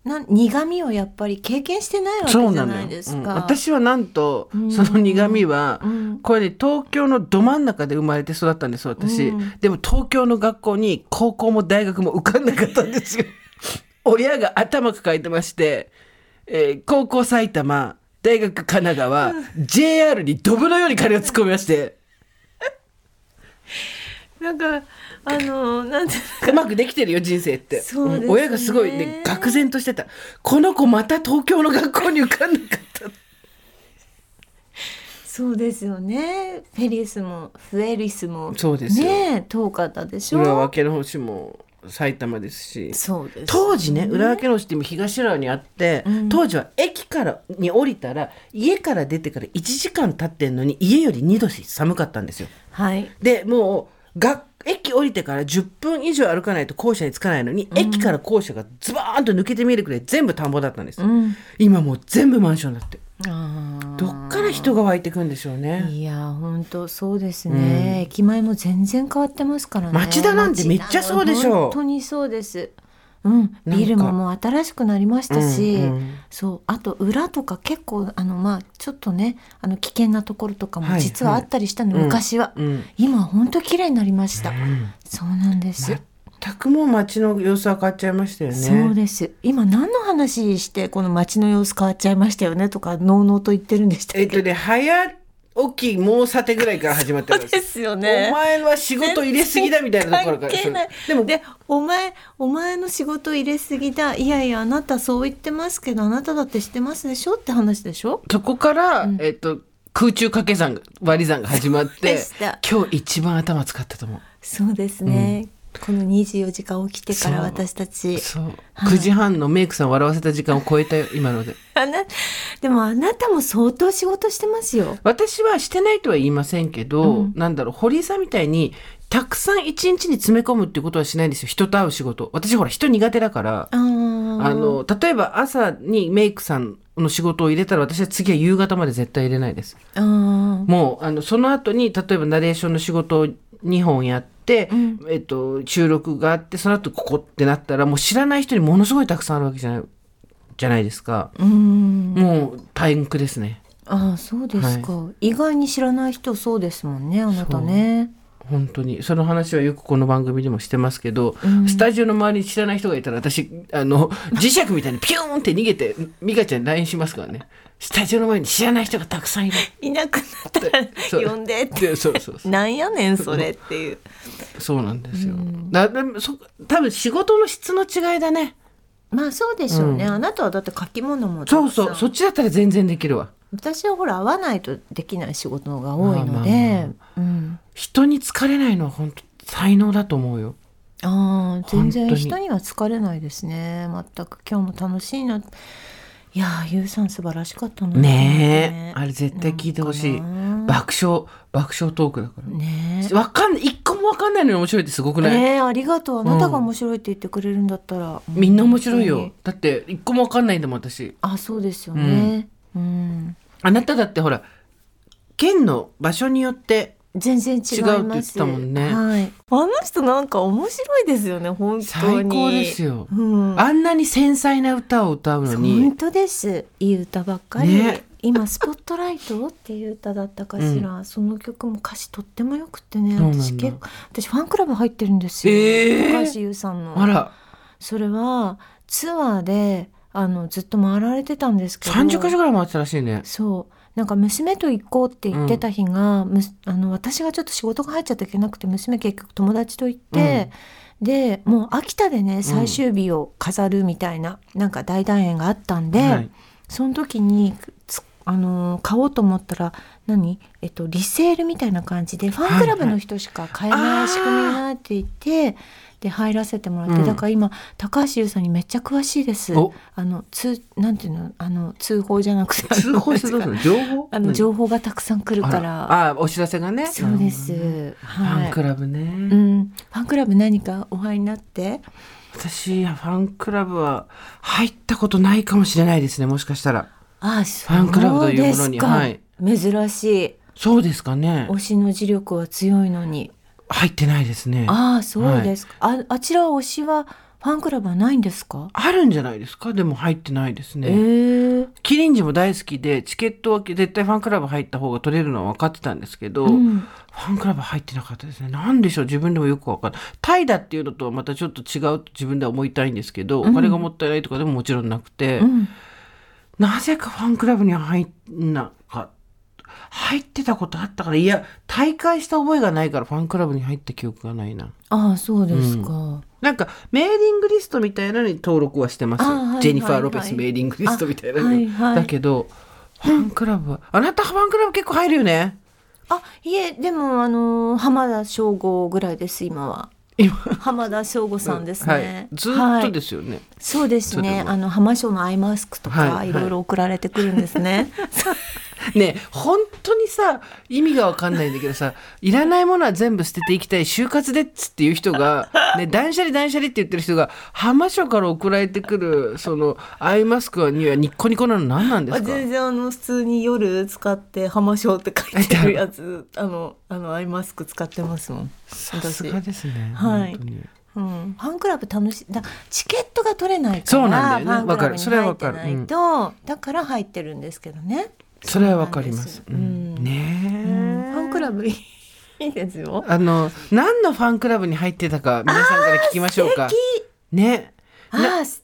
な苦味をやっぱり経験してないわけじゃないですか。私はなんとうん。その苦味はうん。これね東京のど真ん中で生まれて育ったんです私、うん。でも東京の学校に高校も大学も受かんなかったんですよ。親が頭抱えてまして、えー高校埼玉大学神奈川、JR にドブのように金を突っ込みまして。なんかあのなんてうまくできてるよ人生って。そうね。ん親がすごいね愕然としてた。この子また東京の学校に受かんなかった。そうですよね。フェリスもフエリスも。そうですよ。ねえ遠かったでしょ。浦和家の星も埼玉ですし。そうです、当時ね浦和家の星って今東浦和にあって、うん。当時は駅からに降りたら家から出てから1時間経ってんのに家より2度寒かったんですよ。はい。でもうが駅降りてから10分以上歩かないと校舎に着かないのに、駅から校舎がズバーンと抜けて見えるくらい全部田んぼだったんです、うん。今もう全部マンションだってどっから人が湧いてくんでしょうね。いや本当そうですね、駅前も全然変わってますからね。町田なんてめっちゃそうでしょ。町田も本当にそうです。うん。ビルももう新しくなりましたし、うんうん。そう。あと裏とか結構あのまあちょっとねあの危険なところとかもはい実はあったりしたの、はい昔は、うん。今本当綺麗になりました、うん。そうなんです、全くもう街の様子は変わっちゃいましたよね。そうです。今何の話してこの街の様子変わっちゃいましたよね？とかのうのうと言ってるんでしたっけ？えっとね早起きもうさてぐらいから始まってます。ですよお前は仕事入れすぎだみたいなところからでもでお前お前の仕事入れすぎだ。いやいやあなたそう言ってますけどあなただって知ってますでしょ？って話でしょ？そこから、うん。えっと空中掛け算が割り算が始まっでて今日一番頭使ったと思う。そうですね、この24時間起きてから私たち。そう、はい。9時半のメイクさんを笑わせた時間を超えたよ今ので。あなでもあなたも相当仕事してますよ。私はしてないとは言いませんけど、うん。なんだろう堀井さんみたいにたくさん一日に詰め込むってことはしないんですよ。人と会う仕事。私ほら人苦手だから。あの例えば朝にメイクさんの仕事を入れたら私は次は夕方まで絶対入れないです。もうあのその後に例えばナレーションの仕事を2本やって、うん。えっと、収録があってその後ここってなったらもう知らない人にものすごいたくさんあるわけじゃないじゃないですか、うん。もう大変ですね。ああそうですか、意外に知らない人そうですもんねあなたね本当に。その話はよくこの番組でもしてますけど、うん。スタジオの周りに知らない人がいたら私あの磁石みたいにピューンって逃げて美香ちゃんに LINE しますからね。スタジオの前に知らない人がたくさんいる。いなくなったら呼んでって。でそうそうそう。なんやねんそれっていう。そうなんですよ、だでもそ多分仕事の質の違いだね。まあそうでしょうね、うん。あなたはだって書き物もそうそう。そっちだったら全然できるわ。私はほら会わないとできない仕事が多いのまあまあで、うん、人に疲れないのは本当才能だと思うよ。ああ全然人には疲れないですね。全く今日も楽しいな。いやーゆうさん素晴らしかったのねえ。あれ絶対聞いてほしい。爆笑爆笑トークだから。ね。わかんない一個もわかんないのに面白いってすごくえない、えーありがとう。あなたが面白いって言ってくれるんだったら、みんな面白いよ。だって一個もわかんないんだもん私。あそうですよね。うん、あなただってほら県の場所によって全然違います。違うって言ってたもんね。はい、あの人なんか面白いですよね本当最に高ですよ。うん、あんなに繊細な歌を歌うの本に、当です。いい歌ばっかり、ね。今「スポットライト」っていう歌だったかしら、その曲も歌詞とってもよくてね。そうなんだ。私結構私ファンクラブ入ってるんですよ、えー。高橋優さんの。あら、それはツアーであのずっと回られてたんですけど。30箇所ぐらい回ってたらしいね。そうなんか娘と行こうって言ってた日が、むすあの私がちょっと仕事が入っちゃっていけなくて娘結局友達と行って、でもう秋田でね最終日を飾るみたいな、なんか大団円があったんで、はい。その時につあのー買おうと思ったら何、えっと、リセールみたいな感じでファンクラブの人しか買えない仕組みになっていて、で入らせてもらって、うんだから今高橋優さんにめっちゃ詳しいです。おあの通なんていうの？あの通報じゃなくて通報してどうするの情報？あの何情報がたくさん来るから。ああ、お知らせがね。そうです。フはい。ァンクラブね。うん、ファンクラブ何かお入りになって？私、ファンクラブは入ったことないかもしれないですね、もしかしたら。あ、そうァンクラブというものにはい珍しい。そうですかね。推しの磁力は強いのに。入ってないですね。ああ、そうですか。あ、あちら推しはファンクラブはないんですか？あるんじゃないですか？でも入ってないですえね。えキリンジも大好きで、チケットは絶対ファンクラブ入った方が取れるのは分かってたんですけど、うんファンクラブ入ってなかったですね。なんでしょう？自分でもよく分かんない。タイだっていうのとはまたちょっと違うと自分では思いたいんですけど、お金がもったいないとかでももちろんなくて、うん。なぜかファンクラブには入んなかった。入ってたことあったから、いや、大会した覚えがないからファンクラブに入った記憶がないな。ああ、そうですか。なんかメーリングリストみたいなのに登録はしてますよ、あはいはいジェニファー・ロペスメーリングリストみたいなの。はいはい。だけどファンクラブは、あなたファンクラブ結構入るよね。あ、いえ、でも、あの浜田省吾ぐらいです、今は。今。浜田省吾さんですね。はい、ずっとはい。ですよね、そうですね。あの浜省のアイマスクとか、はい。い、ろいろ送られてくるんですね。ね本当にさ意味がわかんないんだけどさいらないものは全部捨てていきたい就活でっつっていう人が、ね、断捨離断捨離って言ってる人が浜署から送られてくるそのアイマスクにはニッコニコなの何なんですか？全然あの普通に夜使って浜省って書いてるやつ、あのあのアイマスク使ってますもん。さすがですね、はい。うん、ファンクラブ楽しいだチケットが取れないからそうなんだよね。ファンクラブにわかる。それは入ってわかるないと、だから入ってるんですけどねそれはわかります。そうなんねえ、ファンクラブいいですよ。あの何のファンクラブに入ってたか皆さんから聞きましょうか。ね。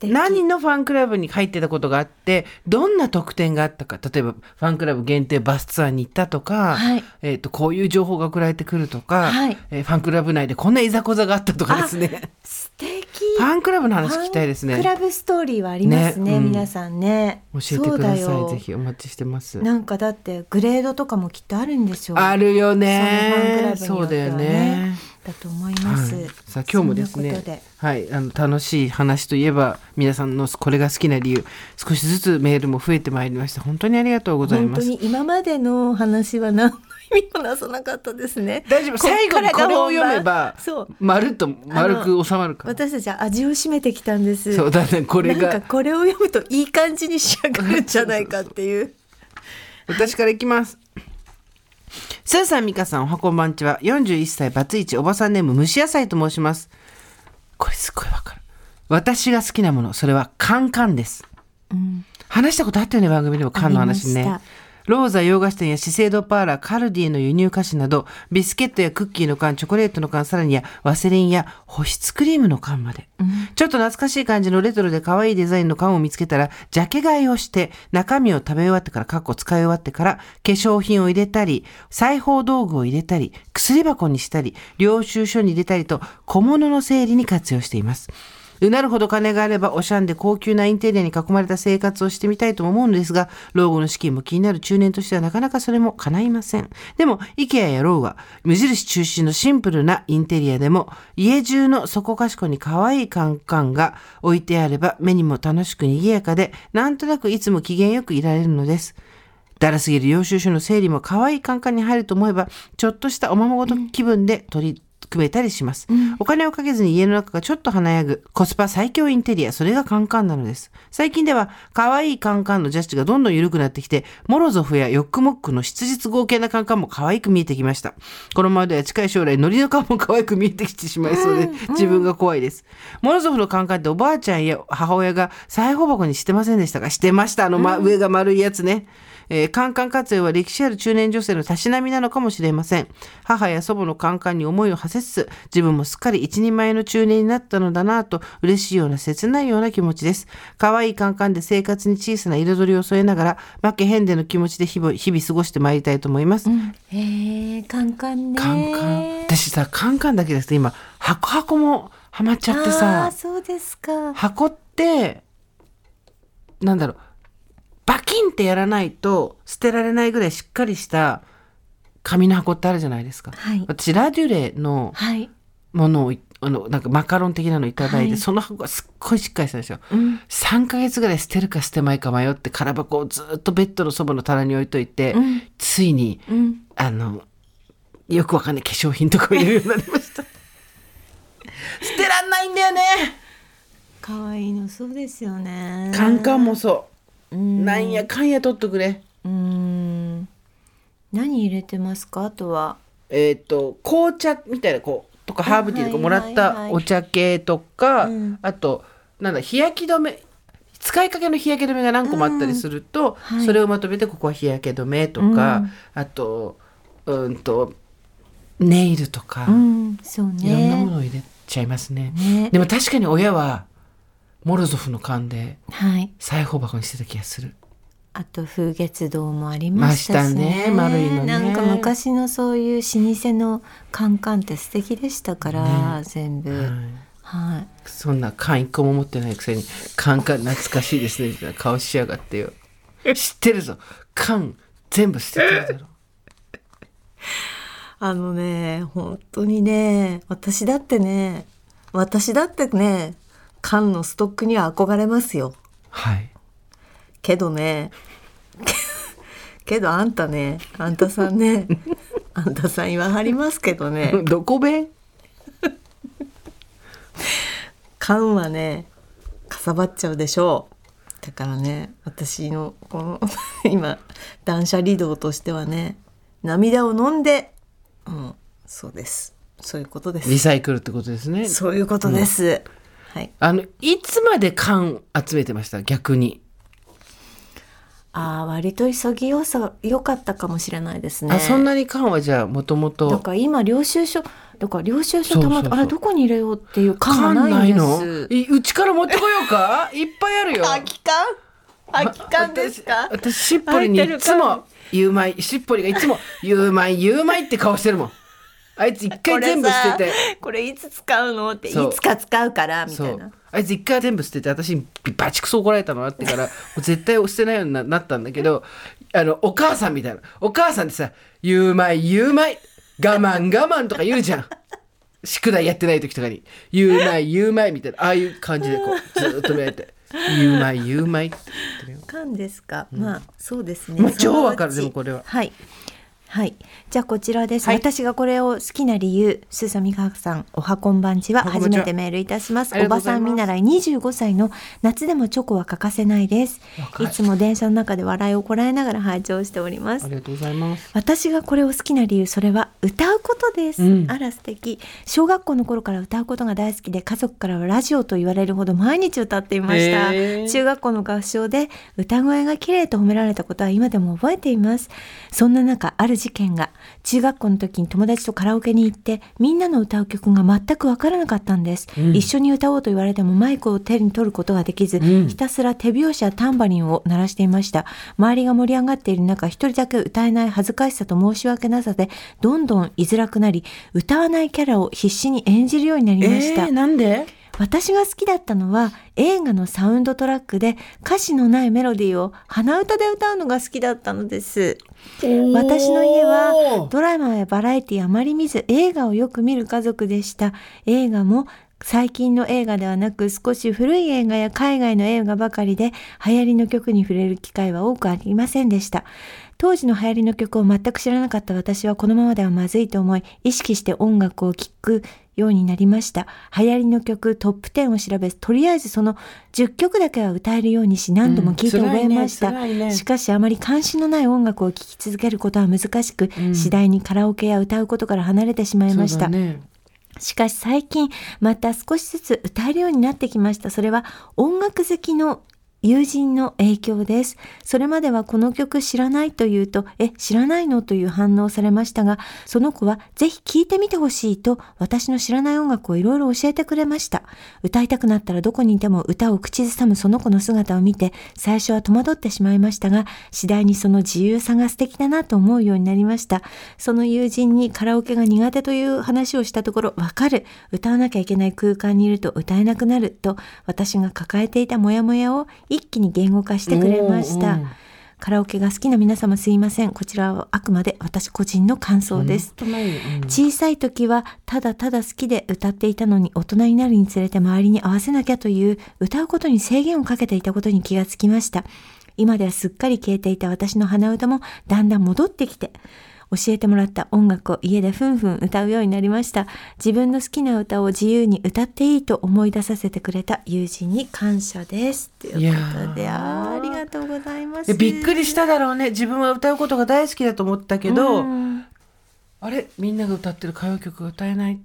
何のファンクラブに入ってたことがあってどんな特典があったか。例えばファンクラブ限定バスツアーに行ったとか、はい。えー、とこういう情報が送られてくるとか、はい。えーファンクラブ内でこんないざこざがあったとかですね。素敵。ファンクラブの話聞きたいですね。クラブストーリーはありますねねうん。皆さんね。教えてください。ぜひお待ちしてます。なんかだってグレードとかもきっとあるんでしょう。あるよね。そうだよねねだと思います、はい、さあ今日もですねはい。あの楽しい話といえば皆さんのこれが好きな理由少しずつメールも増えてまいりました本当にありがとうございます。本当に今までの話は何の意味もなさなかったですね。大丈夫。最後にこれを読めばそう。まるっと丸く収まるから。私たちは味を占めてきたんです。そうだね。これがこれを読むといい感じに仕上がるんじゃないかっていう。私からいきますスーさん、ミカさん、おはこんばんちは。41歳、バツイチ、おばさんネーム、蒸し野菜と申します。これすっごいわかる。私が好きなもの、それはカンカンです。話したことあったよね、番組でも缶の話ね。ローザ洋菓子店や資生堂パーラー、カルディの輸入菓子など、ビスケットやクッキーの缶、チョコレートの缶、さらにやワセリンや保湿クリームの缶まで。ちょっと懐かしい感じのレトロで可愛いデザインの缶を見つけたら、ジャケ買いをして、中身を食べ終わってから、かっこ使い終わってから、化粧品を入れたり、裁縫道具を入れたり、薬箱にしたり、領収書に入れたりと、小物の整理に活用しています。うなるほど金があればおしゃんで高級なインテリアに囲まれた生活をしてみたいとも思うのですが、老後の資金も気になる中年としてはなかなかそれも叶いません。でも、IKEA やローは無印中心のシンプルなインテリアでも、家中のそこかしこに可愛いカンカンが置いてあれば目にも楽しく賑やかで、なんとなくいつも機嫌よくいられるのです。だらすぎる領収書の整理も可愛いカンカンに入ると思えば、ちょっとしたおままごと気分で取り組めたりします、お金をかけずに家の中がちょっと華やぐコスパ最強インテリアそれがカンカンなのです。最近では可愛いカンカンのジャッジがどんどん緩くなってきてモロゾフやヨックモックの質実合計なカンカンも可愛く見えてきました。このままでは近い将来ノリの顔も可愛く見えてきてしまいそうで、自分が怖いです。モロゾフのカンカンっておばあちゃんや母親が裁縫箱にしてませんでしたか？してました。あの、ま上が丸いやつねえーカンカン活用は歴史ある中年女性のたしなみなのかもしれません。母や祖母のカンカンに思いを馳せつつ、自分もすっかり一人前の中年になったのだなぁと、嬉しいような切ないような気持ちです。可愛いカンカンで生活に小さな彩りを添えながら、負けへんでの気持ちで日々日々過ごしてまいりたいと思います。へえカンカンねカンカン。私さ、カンカンだけですと今、箱箱もハマっちゃってあさー、そうですか箱ってなんだろうバキンってやらないと捨てられないぐらいしっかりした紙の箱ってあるじゃないですか、はい。私ラデュレのはい。ものをいあのなんかマカロン的なのいただいて、はい。その箱がすっごいしっかりしたんですよ、うん。3ヶ月ぐらい捨てるか捨てまいか迷って空箱をずっとベッドのそばの棚に置いといて、うん。ついにうん。あのよくわかんない化粧品とかを入れるようになりました。捨てらんないんだよね。可愛いのそうですよね。カンカンもそううん。なんやかんや取っとくれ。うーん。何入れてますか？あとは。えっ、と紅茶みたいなこうとかハーブティーとかもらったお茶系とか、うん。あとなんだ日焼き止め。使いかけの日焼け止めが何個もあったりすると、はい。それをまとめてここは日焼け止めとか、うん。あとうんとネイルとか、うんそういろんなもねのを入れちゃいますね。ね。でも確かに親はモロゾフの缶ではい。裁縫箱にしてた気がする。あと風月堂もありましたしね。ましたね丸いのね。なんか昔のそういう老舗のカンカンって素敵でしたから、ね。全部、はい。はい。そんな缶一個も持ってないくせに缶缶懐かしいですね。みたいな顔しやがってよ。知ってるぞ。缶全部捨ててるだろ。あのね本当にね私だってね私だってね缶のストックには憧れますよ。はい。けどねけどあんたねあんたさんねあんたさん言わはりますけどね。どこ弁缶はねかさばっちゃうでしょう。だからね私のこの今断捨離道としてはね涙を飲んでうんそうです。そういうことです。リサイクルってことですね。そういうことです、はい。あのいつまで缶集めてました？逆に、ああ割と急ぎよさ良かったかもしれないですね。あそんなに缶はじゃあもともだとから今領収書だから領収書たまそうそうそう。あれどこに入れようっていう缶缶がないんでないの？すいうちから持ってこようか？いっぱいあるよ。空き缶？空き缶ですか？私私しっぽりにいつも「ゆうまい」しっぽりがいつも「ゆうまいゆうまい」って顔してるもんあいつ一回全部捨てて。これいつ使うのっていつか使うからみたいな。あいつ一回全部捨てて私にバチクソ怒られたのあってから絶対捨てないようにななったんだけどあのお母さんみたいな。お母さんってさ「ゆうまいゆうまい。我慢我慢」とか言うじゃん。宿題やってない時とかに「ゆうまいゆうまい」みたいな。ああいう感じでこうずーっと見られて「ゆうまいゆうまい」って言ってるよ。缶ですか、まあそうですね。もう超わかるでもこれは。はいはい。じゃあこちらです、はい。私がこれを好きな理由スーサミカさんおはこんばんちはおはこんばんちは。初めてメールいたします。ありおばさん見習い25歳の夏でもチョコは欠かせないです。若い。いつも電車の中で笑いをこらえながら拝聴しております。ありがとうございます。私がこれを好きな理由それは歌うことです、うん。あら素敵。小学校の頃から歌うことが大好きで家族からはラジオと言われるほど毎日歌っていました。中学校の合唱で歌声が綺麗と褒められたことは今でも覚えています。そんな中ある事件が中学校の時に友達とカラオケに行ってみんなの歌う曲が全くわからなかったんです、うん。一緒に歌おうと言われてもマイクを手に取ることができず、うん。ひたすら手拍子やタンバリンを鳴らしていました。周りが盛り上がっている中一人だけ歌えない恥ずかしさと申し訳なさでどんどん居づらくなり歌わないキャラを必死に演じるようになりました、えー、なんで？私が好きだったのは映画のサウンドトラックで歌詞のないメロディーを鼻歌で歌うのが好きだったのです私の家はドラマやバラエティあまり見ず映画をよく見る家族でした映画も最近の映画ではなく少し古い映画や海外の映画ばかりで流行りの曲に触れる機会は多くありませんでした。当時の流行りの曲を全く知らなかった私はこのままではまずいと思い、意識して音楽を聴くようになりました。流行りの曲トップ10を調べ、とりあえずその10曲だけは歌えるようにし何度も聴いて覚えました。うんねねしかしあまり関心のない音楽を聴き続けることは難しく、次第にカラオケや歌うことから離れてしまいました。しかし最近また少しずつ歌えるようになってきました。それは音楽好きの友人の影響です。それまではこの曲知らないと言うと、え、知らないの？という反応されましたが、その子はぜひ聴いてみてほしいと私の知らない音楽をいろいろ教えてくれました。歌いたくなったらどこにいても歌を口ずさむその子の姿を見て、最初は戸惑ってしまいましたが、次第にその自由さが素敵だなと思うようになりました。その友人にカラオケが苦手という話をしたところ、わかる。歌わなきゃいけない空間にいると歌えなくなると、私が抱えていたモヤモヤを一気に言語化してくれました。うんうんカラオケが好きな皆様すいません。こちらはあくまで私個人の感想です。うん小さい時はただただ好きで歌っていたのに大人になるにつれて周りに合わせなきゃという歌うことに制限をかけていたことに気がつきました。今ではすっかり消えていた私の鼻歌もだんだん戻ってきて教えてもらった音楽を家でふんふん歌うようになりました。自分の好きな歌を自由に歌っていいと思い出させてくれた友人に感謝です。ということで、ありがとうございます。でびっくりしただろうね自分は歌うことが大好きだと思ったけど、うんあれ？みんなが歌ってる歌謡曲が歌えない？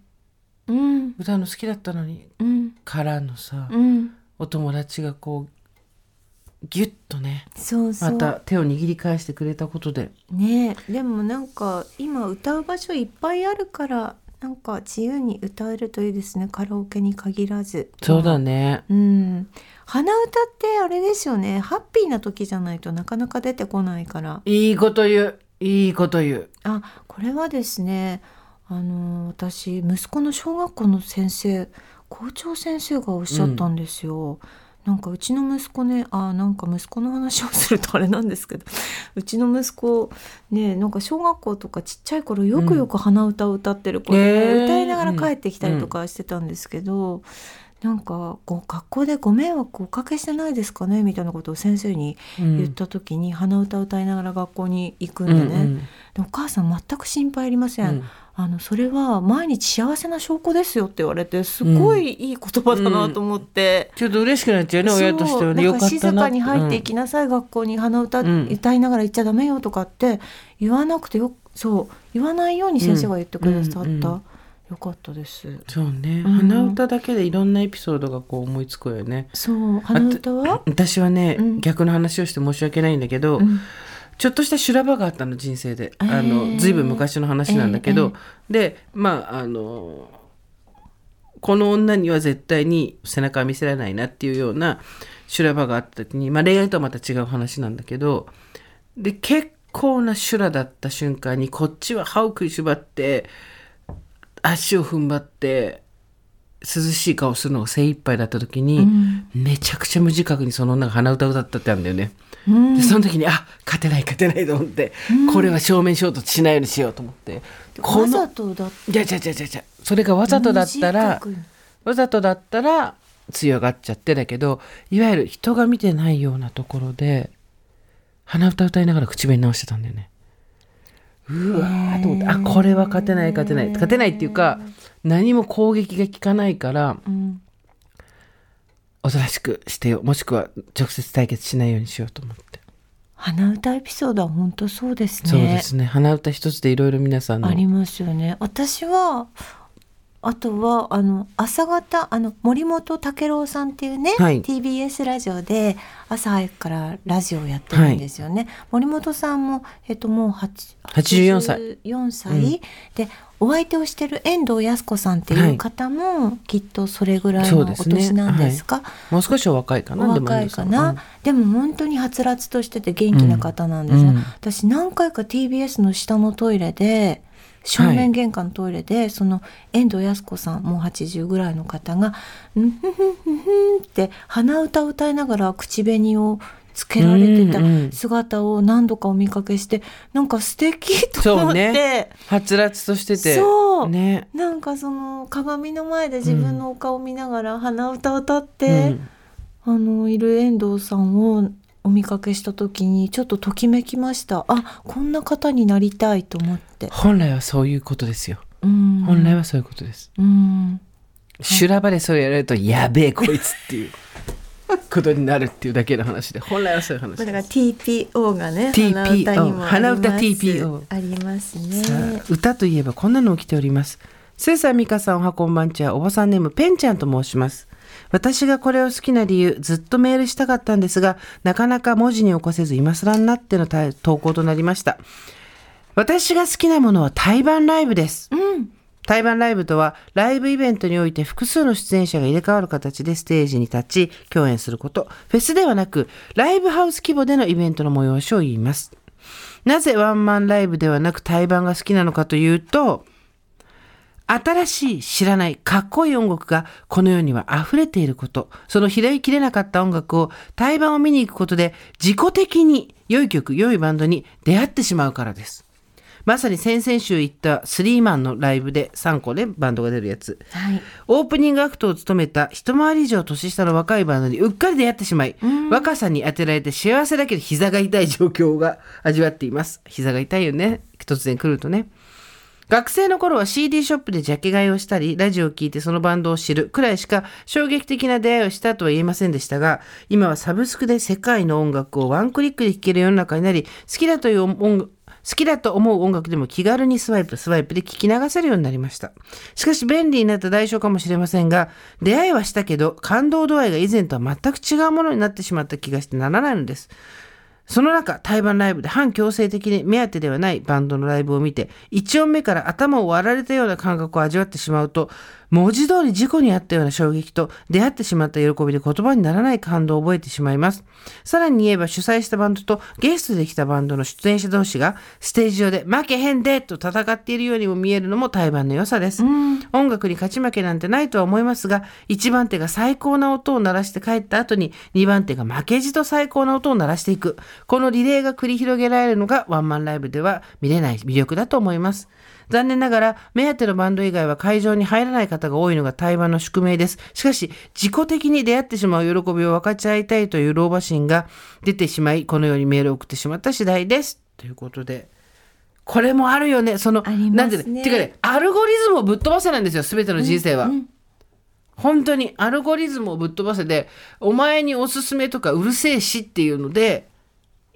うん、歌うの好きだったのに？うん、からのさ、うん。お友達がこうギュッとねそうそう。また手を握り返してくれたことで。ねえでもなんか今歌う場所いっぱいあるからなんか自由に歌えるといいですね。カラオケに限らず。そうだね。うん。鼻歌ってあれですよね。ハッピーな時じゃないとなかなか出てこないから。いいこと言う。いいこと言う。あこれはですねあの私息子の小学校の先生校長先生がおっしゃったんですよ、なんかうちの息子ねあなんか息子の話をするとあれなんですけど うちの息子ねなんか小学校とかちっちゃい頃よくよく鼻歌を歌ってる子で、へー。歌いながら帰ってきたりとかしてたんですけど、なんかこう学校でご迷惑おかけしてないですかねみたいなことを先生にうん。言った時に鼻歌歌いながら学校に行くんでね、うんうん。でお母さん全く心配いりません、うん。あのそれは毎日幸せな証拠ですよって言われてすごいいい言葉だなと思って、ちょっと嬉しくなっちゃうね親としてはねかよかったな静かに入っていきなさい、学校に鼻歌うん。歌いながら行っちゃダメよとかって言わなくてよそう言わないように先生が言ってくださった、うんうんうんよかったです。そうね、うん。鼻歌だけでいろんなエピソードがこう思いつくよね。そう。鼻歌は、私はね、うん。逆の話をして申し訳ないんだけど、うん。ちょっとした修羅場があったの人生で、えー。あのずいぶん昔の話なんだけど、えでまああのこの女には絶対に背中は見せられないなっていうような修羅場があった時に、まあ、恋愛とはまた違う話なんだけどで結構な修羅だった瞬間にこっちは歯を食いしばって足を踏ん張って涼しい顔するのが精一杯だった時に、うん。めちゃくちゃ無自覚にその女が鼻歌を歌ったってあるんだよね。うん。でその時にあ勝てない勝てないと思って、これは正面衝突しないようにしようと思ってこわざのとだっいやいやいやいやいやそれがわざとだったらわざとだったら強がっちゃってだけどいわゆる人が見てないようなところで鼻歌歌いながら口紅直してたんだよね。うわーと思ってあこれは勝てない勝てない勝てないっていうか何も攻撃が効かないからうんおとなしくしてよもしくは直接対決しないようにしようと思って。鼻歌エピソードは本当そうですねそうですね鼻歌一つでいろいろ皆さんのありますよね。私はあとはあの朝方あの森本武郎さんっていうね、はい。TBS ラジオで朝早くからラジオをやってるんですよね。森本さんもえっともう8 84歳。84歳、でお相手をしてる遠藤康子さんっていう方も、きっとそれぐらいのおそうですね。年なんですか？もう少しお若いかなお若いかな、でも本当にはつらつとしてて元気な方なんですが、うん。私何回か TBS の下のトイレで正面玄関のトイレで、その遠藤康子さんもう80ぐらいの方が「んふんふんふんふん」って鼻歌を歌いながら口紅をつけられてた姿を何度かお見かけしてなんか素敵と思って。はつらつとしてて。そそう、ね。なんかその鏡の前で自分のお顔を見ながら鼻歌歌っうて、ん。あのいる遠藤さんをお見かけした時にちょっとときめきました。あこんな方になりたいと思って、本来はそういうことですよ。うん、本来はそういうことです、うん。修羅場でそれやられるとやべえこいつっていう。ことになるっていうだけの話で本来はそういう話だから TPO がね TPO 鼻歌 TPO あります。さね。あ歌といえばこんなの起きております。スーさん、ミカさん、おはこんばんちは、おばさんネーム、ペンちゃんと申します。私がこれを好きな理由、ずっとメールしたかったんですが、なかなか文字に起こせず、今更になってのた投稿となりました。私が好きなものは対バンライブです。対バンライブとは、ライブイベントにおいて複数の出演者が入れ替わる形でステージに立ち、共演すること。フェスではなく、ライブハウス規模でのイベントの催しを言います。なぜワンマンライブではなく対バンが好きなのかというと、新しい知らないかっこいい音楽がこの世には溢れていること、その拾いきれなかった音楽を対バンを見に行くことで自己的に良い曲、良いバンドに出会ってしまうからです。まさに先々週行ったスリーマンのライブで3個でバンドが出るやつ。はいオープニングアクトを務めた一回り以上年下の若いバンドにうっかり出会ってしまい、若さに当てられて幸せだけど膝が痛い状況が味わっています。膝が痛いよね。突然来るとね。学生の頃は CD ショップでジャケ買いをしたり、ラジオを聞いてそのバンドを知るくらいしか衝撃的な出会いをしたとは言えませんでしたが、今はサブスクで世界の音楽をワンクリックで聴ける世の中になり、好きだという音好きだと思う音楽でも気軽にスワイプ、スワイプで聞き流せるようになりました。しかし便利になった代償かもしれませんが、出会いはしたけど、感動度合いが以前とは全く違うものになってしまった気がしてならないのです。その中、対バンライブで反強制的に目当てではないバンドのライブを見て、一音目から頭を割られたような感覚を味わってしまうと、文字通り事故にあったような衝撃と出会ってしまった喜びで言葉にならない感動を覚えてしまいます。さらに言えば主催したバンドとゲストで来たバンドの出演者同士がステージ上で負けへんでと戦っているようにも見えるのも対バンの良さです。音楽に勝ち負けなんてないとは思いますが、1番手が最高な音を鳴らして帰った後に2番手が負けじと最高な音を鳴らしていく。このリレーが繰り広げられるのがワンマンライブでは見れない魅力だと思います。残念ながら、目当てのバンド以外は会場に入らない方が多いのが対バンの宿命です。しかし、自己的に出会ってしまう喜びを分かち合いたいという老婆心が出てしまい、このようにメールを送ってしまった次第です。ということで、これもあるよね。その、ありなんていうの？てかね、アルゴリズムをぶっ飛ばせなんですよ、すべての人生は。本当にアルゴリズムをぶっ飛ばせで、お前におすすめとかうるせえしっていうので、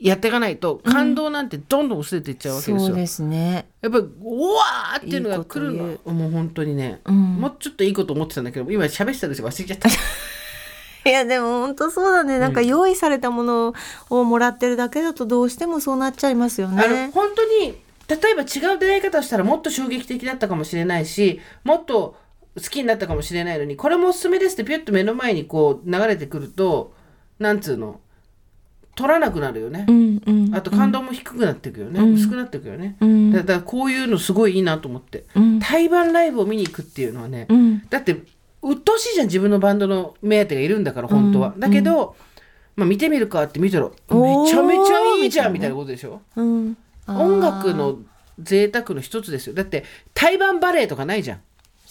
やっていかないと感動なんてどんどん薄れていっちゃうわけですよ。そうですね。やっぱりうわーっていうのが来るの。もう本当にね、ん。もうちょっといいこと思ってたんだけど今喋ってたんですよ忘れちゃった。いやでも本当そうだね。なんか用意されたものをもらってるだけだとどうしてもそうなっちゃいますよあのね。本当に例えば違う出会い方をしたらもっと衝撃的だったかもしれないしもっと好きになったかもしれないのにこれもおすすめですってピュッと目の前にこう流れてくるとなんつうの？取らなくなるよね、うんうんあと感動も低くなっていくよね、薄くなっていくよね、ん。だだからこういうのすごいいいなと思って、ん。対バンライブを見に行くっていうのはね、うん。だって鬱陶しいじゃん自分のバンドの目当てがいるんだから本当は、だけど、まあ、見てみるかって見たらめちゃめちゃいいじゃんみたいなことでしょ。音楽の贅沢の一つですよ。だって対バンバレエとかないじゃん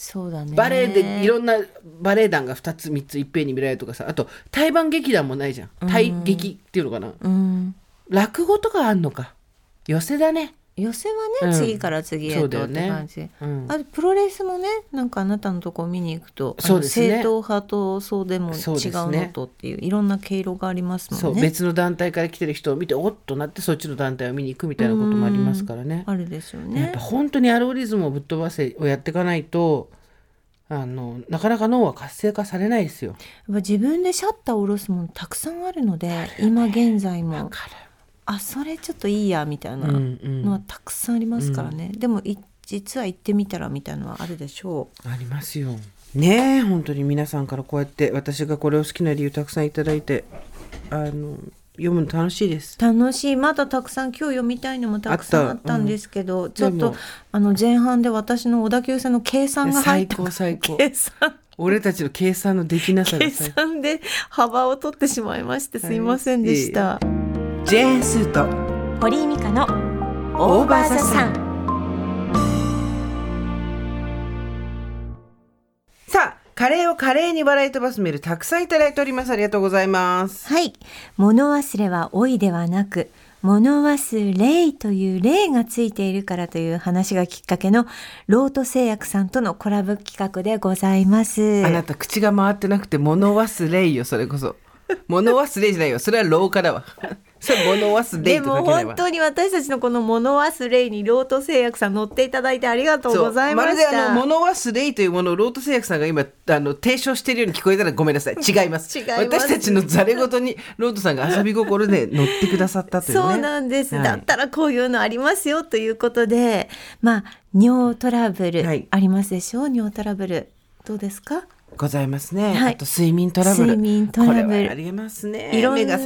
そうだね。バレエでいろんなバレエ団が2つ3ついっぺんに見られるとかさあと対バン劇団もないじゃん。対劇っていうのかな、うん。落語とかあんのか。寄せだね寄せはね、うん。次から次へとってそうだよね。感じ、うん。あとプロレスもねなんかあなたのとこ見に行くとあのそうですね。正統派とそうでも違うそうですね。のとっていういろんな毛色がありますもんね。そう別の団体から来てる人を見ておっとなってそっちの団体を見に行くみたいなこともありますからね。あるですよやっねぱ本当にアルゴリズムをぶっ飛ばせをやっていかないとあのなかなか脳は活性化されないですよ。やっぱ自分でシャッターを下ろすものたくさんあるので今現在も。かあそれちょっといいやみたいなのはたくさんありますからね、でもい実は行ってみたらみたいなのはあるでしょありますよ。ねえ本当に皆さんからこうやって私がこれを好きな理由たくさんいただいてあの読むの楽しいです。う楽しい。まだたくさん今日読みたいのもたくさんあったんですけど、ちょっとあの前半で私の小田急線の計算が入最った高最高。計算。俺たちの計算のできなさが計。算で幅を取ってしまいましてすいませんでした、ジェーンスーと堀井美香のオーバーザさんカレーをカレーに笑い飛ばすメールたくさんいただいております。ありがとうございます。はい。物忘れは老いではなく、物忘れという例がついているからという話がきっかけのロート製薬さんとのコラボ企画でございます。あなた口が回ってなくて物忘れよ、それこそ。物忘れじゃないよ。それは廊下だわ。それ物忘れでも本。当に私たちのこの物忘れにロート製薬さん乗っていただいてありがとうございました。まるであの物忘れというものをロート製薬さんが今あの提唱しているように聞こえたらごめんなさい。違います。違います。私たちのざれ言にロートさんが遊び心で乗ってくださったというね。そうなんです、はい。だったらこういうのありますよということでまあ尿トラブル、はい。ありますでしょ？う尿トラブル。どうですか？ございますね、はい。あと睡眠トラブル。睡眠トラブル。ありますね。いろんな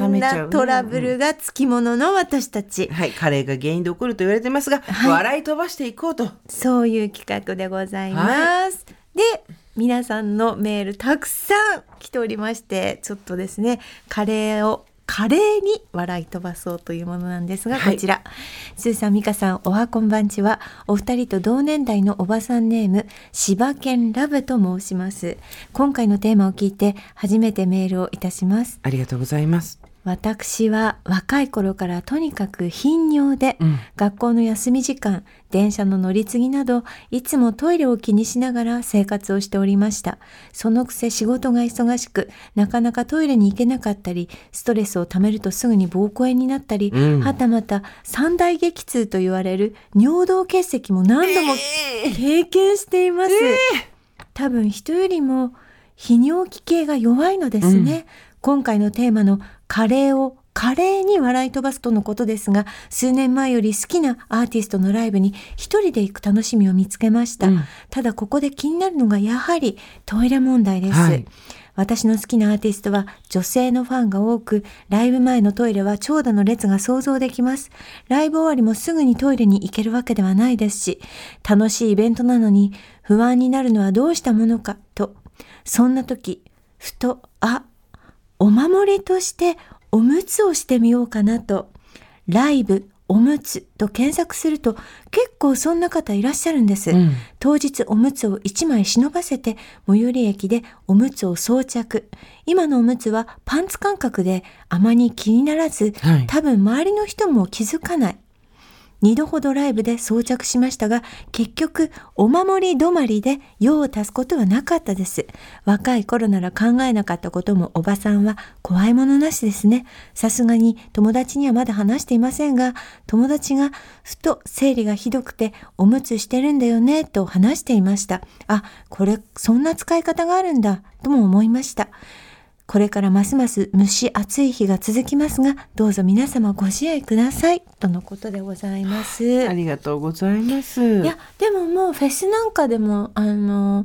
トラブルがつきものの私たち、はい、カレーが原因で起こると言われてますが、はい。笑い飛ばしていこうと。そういう企画でございます。で皆さんのメールたくさん来ておりましてちょっとですねカレーをカレーに笑い飛ばそうというものなんですが、はい。こちら。スーさん美香さんおはこんばんちは。お二人と同年代のおばさんネーム柴犬ラブと申します。今回のテーマを聞いて初めてメールをいたします。ありがとうございます私は若い頃からとにかく頻尿で、うん。学校の休み時間電車の乗り継ぎなどいつもトイレを気にしながら生活をしておりました。そのくせ仕事が忙しくなかなかトイレに行けなかったりストレスをためるとすぐに膀胱炎になったり、うん。はたまた三大激痛と言われる尿道結石も何度も経験しています、多分人よりも泌尿器系が弱いのですね、今回のテーマのカレーを華麗に笑い飛ばすとのことですが数年前より好きなアーティストのライブに一人で行く楽しみを見つけました、うん。ただここで気になるのがやはりトイレ問題です、はい。私の好きなアーティストは女性のファンが多く、ライブ前のトイレは長蛇の列が想像できます。ライブ終わりもすぐにトイレに行けるわけではないですし、楽しいイベントなのに不安になるのはどうしたものかと、そんな時、ふと、あ、お守りとしておむつをしてみようかなと、ライブ、おむつと検索すると結構そんな方いらっしゃるんです。うん当日おむつを1枚忍ばせて最寄り駅でおむつを装着。今のおむつはパンツ感覚であまり気にならず、はい多分周りの人も気づかない。二度ほどライブで装着しましたが、結局お守り止まりで用を足すことはなかったです。若い頃なら考えなかったこともおばさんは怖いものなしですね。さすがに友達にはまだ話していませんが、友達がふと生理がひどくておむつしてるんだよねと話していました。あ、これそんな使い方があるんだとも思いました。これからますます蒸し暑い日が続きますが、どうぞ皆様ご自愛ください。とのことでございます。ありがとうございますいや、でももうフェスなんかでも、あの、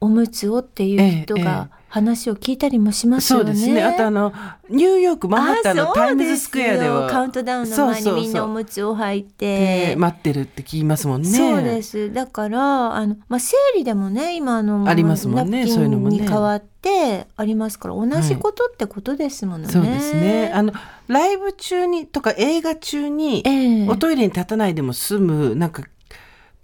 おむつをっていう人ええが話を聞いたりもしますそよね。うですね。あとあのニューヨークマンハッタンのタイムズスクエアではカウントダウンの前にみんなおむつを履いて。で待ってるって聞きますもんね。そうです。だから、あの、まあ、生理でもね、今あの、ありますもんねそういうのもねに変わってありますから、同じことってことですものね。そうですね。あのライブ中にとか映画中に、ええおトイレに立たないでも済むなんか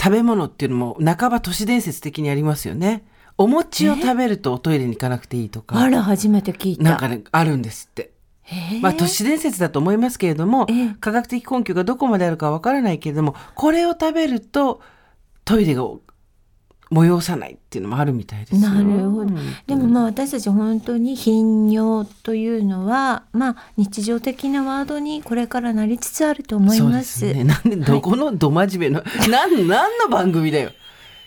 食べ物っていうのも半ば都市伝説的にありますよね。お餅を食べるとおトイレに行かなくていいとか。あら、初めて聞いた。なんかねあるんですって。まあ都市伝説だと思いますけれども、ええ科学的根拠がどこまであるかわからないけれどもこれを食べるとトイレが催さないっていうのもあるみたいですよ。なるほどうんでもまあ私たち本当に頻尿というのはまあ日常的なワードにこれからなりつつあると思いま。ですすね。なんでどこのど真面目の、なん何の番組だよ。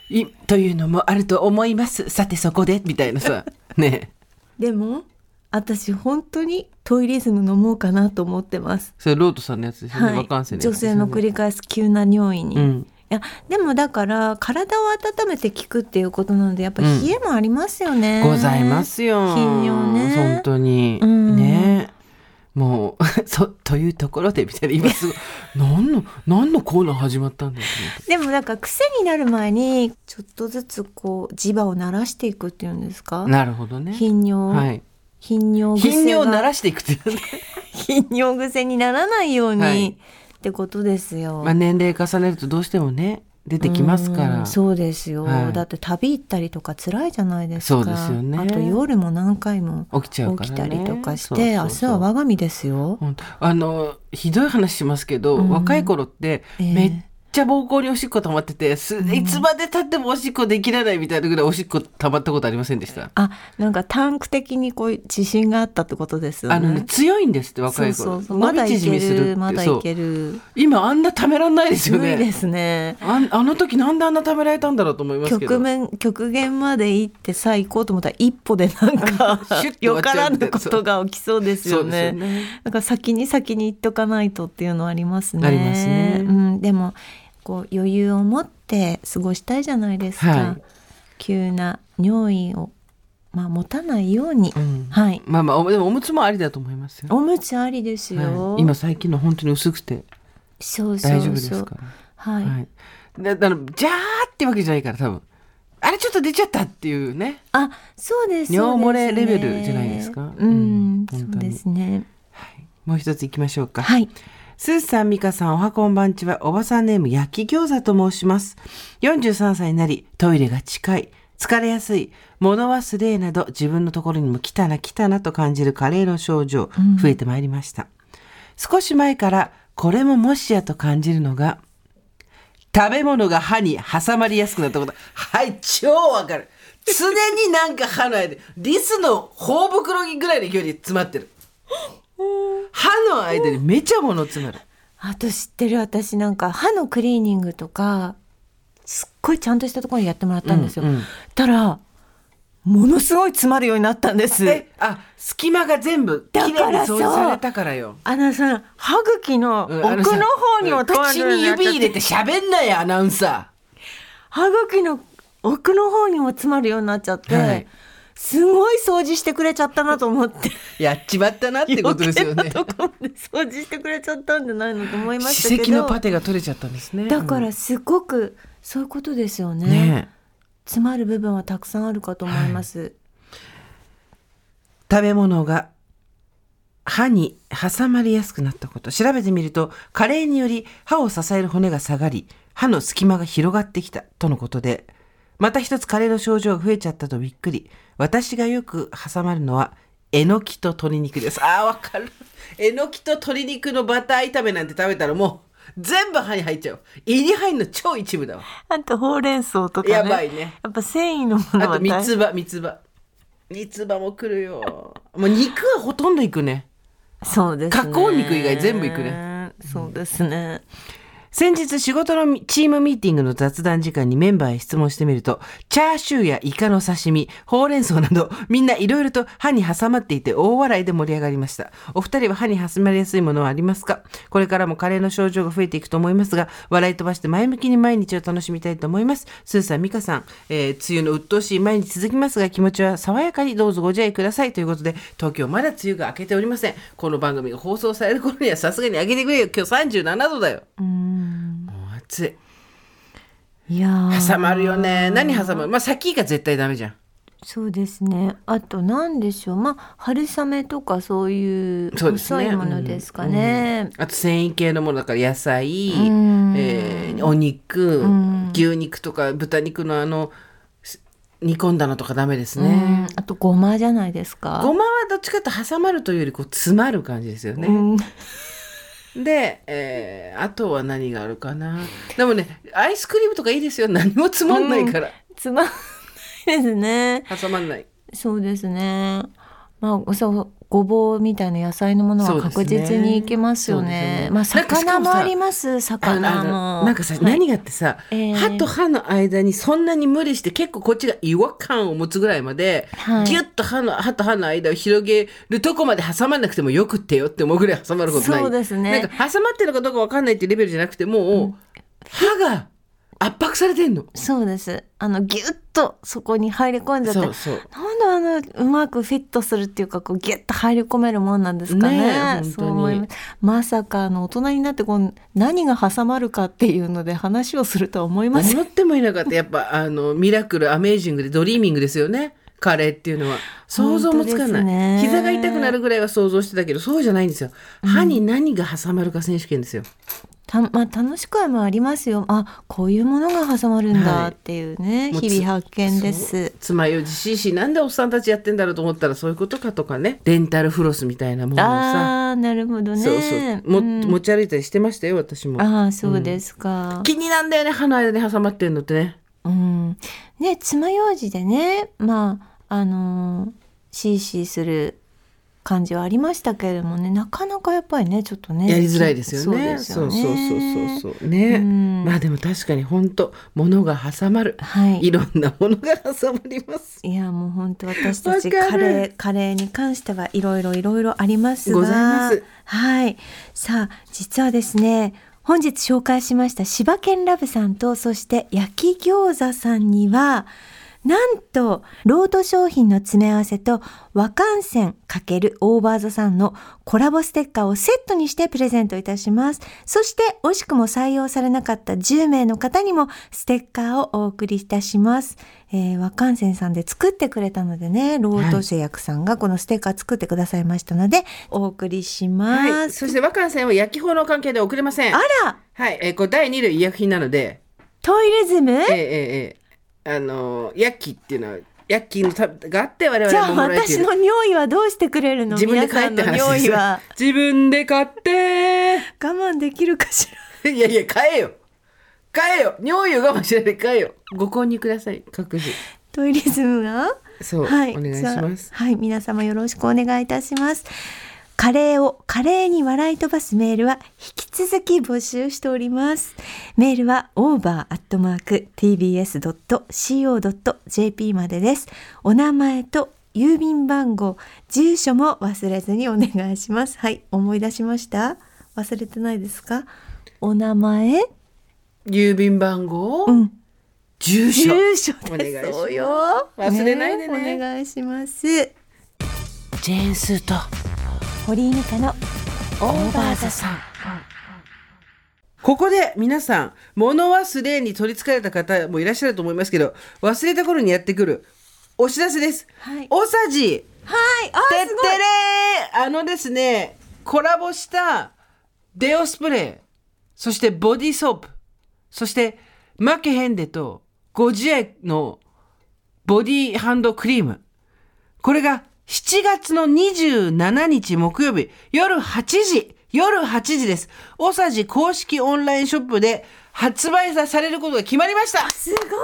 いというのもあると思います。さてそこでみたいなさ、ねえ。でも私本当にトイレズム飲もうかなと思ってます。それロートさんのやつですよね。はい女性の繰り返す急な尿意に。いうん。やでもだから体を温めて効くっていうことなのでやっぱ冷えもありますよね。ございますよ。頻尿ね本当に。うんねえ。もう そというところでみたいな今すごい 何の何のコーナー始まったんだよでもなんか癖になる前にちょっとずつこう磁場を鳴らしていくっていうんですか？なるほどね。頻尿、はい。頻尿癖が頻尿を鳴らしていくっていうね。頻尿癖にならないように、はいってことですよ。まあ年齢重ねるとどうしてもね出てきますから。うんそうですよ、はい。だって旅行ったりとか辛いじゃないですか。そうですよね。あと夜も何回も起きちゃうからね。起きたりとかしてそうそうそう。明日は我が身ですよ、あのひどい話しますけど、うん。若い頃ってええ。めっちゃ膀胱におしっこ溜まっててすいつまでたってもおしっこできらないみたいなぐらいおしっこ溜まったことありませんでした、あなんかタンク的にこう自信があったってことですよね。あのね強いんですって若い頃。そうまだいけるまだいける。今あんなためらんないですよね。ですね。あんあの時なんであんなためられたんだろうと思いますけど。極面極限まで行ってさあ行こうと思ったら一歩でなんかよからぬことが起きそうですよそうですよね。ねだから先に先に行っとかないとっていうのはありますね。ありますね。うん、でもこう余裕を持って過ごしたいじゃないですか。はい。急な尿意をまあ持たないように、うん。はい。まあまあおでもおむつもありだと思いますよ、おむつありですよ。はい。今最近の本当に薄くて。そうそう大丈夫ですか？らはい。はい、でだからジャーってわけじゃないから多分。あれちょっと出ちゃったっていうね。あ、そうです。尿漏れレベルじゃないですか？ううんん、そうですね。もう一ついきましょうか。はい。スーさん、ミカさん、おはこんばんちは、おばさんネーム、焼き餃子と申します。43歳になり、トイレが近い、疲れやすい、物忘れなど、自分のところにも来たな来たなと感じる加齢の症状、増えてまいりました。少し前から、これももしやと感じるのが、食べ物が歯に挟まりやすくなったこと。はい、超わかる。常になんか歯の間で、リスの頬袋ぐらいの勢いで詰まってる。歯の間にめちゃ物詰まる。あと知ってる私なんか歯のクリーニングとかすっごいちゃんとしたところにやってもらったんですよ。うんうんたらものすごい詰まるようになったんです。え、あ、隙間が全部きれいに掃除されたからよ。あのさ歯茎の奥の方にも止ま口るようにになっちゃって指入れて喋んなよ、アナウンサ歯茎の奥の方にも詰まるようになっちゃって、はいすごい掃除してくれちゃったなと思って。ー。やっちまったなってことですよねところで掃除してくれちゃったんじゃないのと思いましたけど。のパテが取れちゃったんですね。だからすごくそういうことですよね。ねえ詰まる部分はたくさんあるかと思います。食べ物が歯に挟まりやすくなったこと調べてみると加齢により歯を支える骨が下がり歯の隙間が広がってきたとのことでまた一つ加齢の症状が増えちゃったとびっくり私がよく挟まるのはえのきと鶏肉です。あーわかる。えのきと鶏肉のバター炒めなんて食べたらもう全部歯に入っちゃう。胃に入るの超一部だわ。あとほうれん草とかね。やばいね。やっぱ繊維のものあと三つ葉三つ葉。三つ葉も来るよ。もう肉はほとんどいくね。そうですね。加工肉以外全部いくね。そうですね。先日仕事のチームミーティングの雑談時間にメンバーへ質問してみると、チャーシューやイカの刺身、ほうれん草など、みんないろいろと歯に挟まっていて大笑いで盛り上がりました。お二人は歯に挟まりやすいものはありますか？これからも加齢の症状が増えていくと思いますが、笑い飛ばして前向きに毎日を楽しみたいと思います。スーさん、ミカさん、えー梅雨の鬱陶しい毎日続きますが、気持ちは爽やかにどうぞご自愛ください。ということで、東京まだ梅雨が明けておりません。この番組が放送される頃にはさすがに上げてくれよ。今日37度だよ。もう暑い。いやー挟まるよね。何挟む？まあ、先が絶対ダメじゃん。そうですね。あと何でしょう。まあ春雨とかそういう。細いものですかね。うんあと繊維系のものだから野菜、んえーお肉、ん牛肉とか豚肉のあのす煮込んだのとかダメですうね。んあとごまじゃないですか。ごまはどっちかと挟まるというよりこう詰まる感じですよね。うんで、えーあとは何があるかな。でもね、アイスクリームとかいいですよ。何もつまんないから。つまんないですね。挟まんない。そうですね。まあそうごぼうみたいな野菜のものは確実にいけますよね。ねなんかしか魚もあります。あ魚のも。なんかさ、はい何がってさ、えー歯と歯の間にそんなに無理して結構こっちが違和感を持つぐらいまで、はいギュッと歯の歯と歯の間を広げるとこまで挟まなくてもよくってよって思うぐらい挟まることないそうですねなんか挟まってるのかどうかわかんないっていうレベルじゃなくてもう、歯が圧迫されてんの？そうです。あのギュッとそこに入り込んじゃって。そうそう。なんであのうまくフィットするっていうかこうギュッと入り込めるもんなんですかね？ねえ本当にそう思います。まさかあの大人になってこう何が挟まるかっていうので話をするとは思いません。思ってもいなかった。やっぱあのミラクル、アメージングでドリーミングですよね？カレーっていうのは想像もつかない、ね膝が痛くなるぐらいは想像してたけどそうじゃないんですよ歯に何が挟まるか選手権ですよ、たまあ、楽しくはもありますよ。あこういうものが挟まるんだっていうね、もうつ日々発見です。爪楊枝 CC なんでおっさんたちやってんだろうと思ったらそういうことかとかね。デンタルフロスみたいなものをさ。ああなるほどね。そうそう。も、ん。持ち歩いたりしてましたよ私も。ああそうですか、気になんだよね歯の間に挟まってんのってね。うん、ね爪楊枝でねまああのーシーシーする感じはありましたけれどもねなかなかやっぱりねちょっとねやりづらいですよね。そうですよそうそうねそうそうそう。ね、うん。まあでも確かに本当物が挟まる。はい。いろんなものが挟まります。いやもう本当私たちカレーカレーに関してはいろいろいろいろありますが。ございます。はい。さあ実はですね本日紹介しました柴犬ラブさんとそして焼き餃子さんにはなんとロード商品の詰め合わせと和漢線×オーバーザさんのコラボステッカーをセットにしてプレゼントいたします。そして惜しくも採用されなかった10名の方にもステッカーをお送りいたします。えー、和漢線さんで作ってくれたのでね、ロード製薬さんがこのステッカー作ってくださいましたので、お送りします。はい。そして和漢線は焼き法の関係で送れません。あら。はい、えーこれ第2類医薬品なので。トイレズム？えー、えーえーあのー、薬器っていうのは薬器のたがあって我じゃあ々ももらえている。私の尿意はどうしてくれるの？自分で買えって皆さんの話です。尿意は？自分で買って。我慢できるかしら？いやいや買えよ。買えよ。尿意を我慢しないで買えよ。ご購入ください。各自。トイレズムが？そう、はい、お願いします。はい、皆様よろしくお願いいたします。カレーを華麗に笑い飛ばすメールは引き続き募集しております。メールは over.tbs.co.jp までです。お名前と郵便番号、住所も忘れずにお願いします。はい、思い出しました？忘れてないですか？お名前？郵便番号、うん。住所住所お願いしますです。そうよ。忘れないでねお願いします。ジェーンスーと堀井美香のオーバーザさん。ここで皆さん物忘れに取りつかれた方もいらっしゃると思いますけど忘れた頃にやってくるお知らせです、はい。おさじ。はい、あてってれー。すごい。ーあのですねコラボしたデオスプレー。そしてボディーソープ。そしてマケヘンデとゴジアのボディハンドクリーム。これが7月の27日木曜日夜8時夜8時です。おさじ公式オンラインショップで発売されることが決まりました。すごい、よ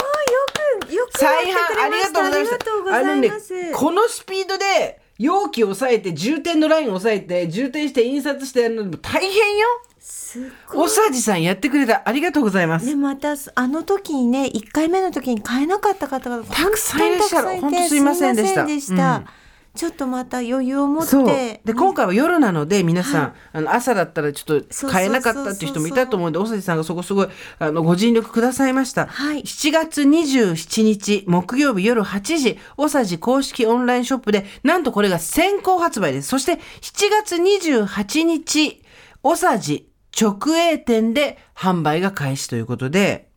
く、よく再販ありがました。とうございました。ありがとうございあのね。このスピードで容器を押さえて充填のラインを押さえて充填して印刷してやるのも大変よ。すごい。おさじさんやってくれた。ありがとうございます。でまたあの時にね1回目の時に買えなかった方がたくさんいらっしゃる本当すいませんでしたちょっとまた余裕を持って。そう。でね今回は夜なので皆さん、あの朝だったらちょっと買えなかったっていう人もいたと思うんでおさじさんがそこすごいあのご尽力くださいました、はい。7月27日木曜日夜8時おさじ公式オンラインショップでなんとこれが先行発売です。そして7月28日おさじ直営店で販売が開始ということで。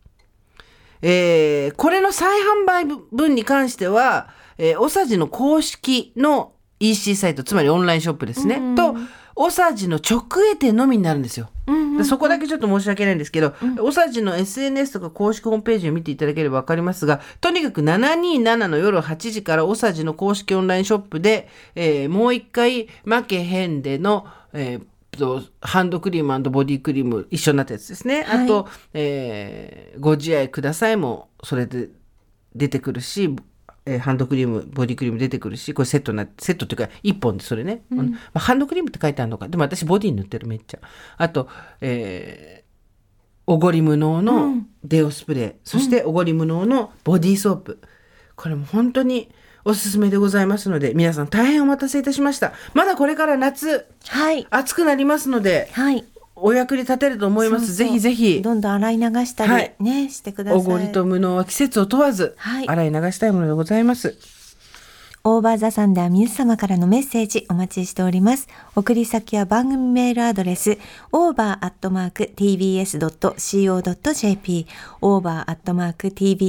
えーこれの再販売分に関しては、えー、おさじの公式の EC サイト、つまりオンラインショップですね、と、おさじの直営店のみになるんですよ。でそこだけちょっと申し訳ないんですけど、おさじの SNS とか公式ホームページを見ていただければわかりますが、とにかく727の夜8時からおさじの公式オンラインショップで、えーもう一回、マケヘンデの、えーとハンドクリームボディクリーム一緒になったやつですね。はい。あと、えーご自愛くださいもそれで出てくるし、えーハンドクリームボディクリーム出てくるしこれセットになセットっていうか1本でそれね、あのまあ、ハンドクリームって書いてあるのか。でも私ボディに塗ってるめっちゃ。あと、えーおごり無能のデオスプレー、そしておごり無能のボディーソープ。これも本当におすすめでございますので皆さん大変お待たせいたしました。まだこれから夏はい。暑くなりますのではいお役に立てると思いますそうそうぜひぜひどんどん洗い流したり、はいねしてくださいおごりと無能は季節を問わず、はい洗い流したいものでございます。オーバーザさんでは皆様からのメッセージお待ちしております。送り先は番組メールアドレス over.tbs.co.jp over.tbs.co.jp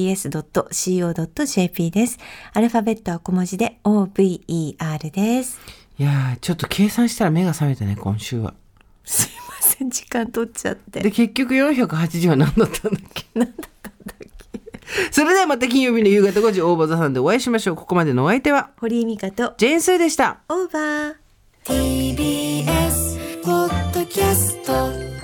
です。アルファベットは小文字で over です。いやーちょっと計算したら目が覚めたね今週は。すいませ時間取っちゃって。で結局480は何だったんだっけ？何だったんだっけ？それではまた金曜日の夕方5時大場座さんでお会いしましょう。ここまでのお相手は堀井美香とジェーンスーでした。オーバー。TBS ポッドキャスト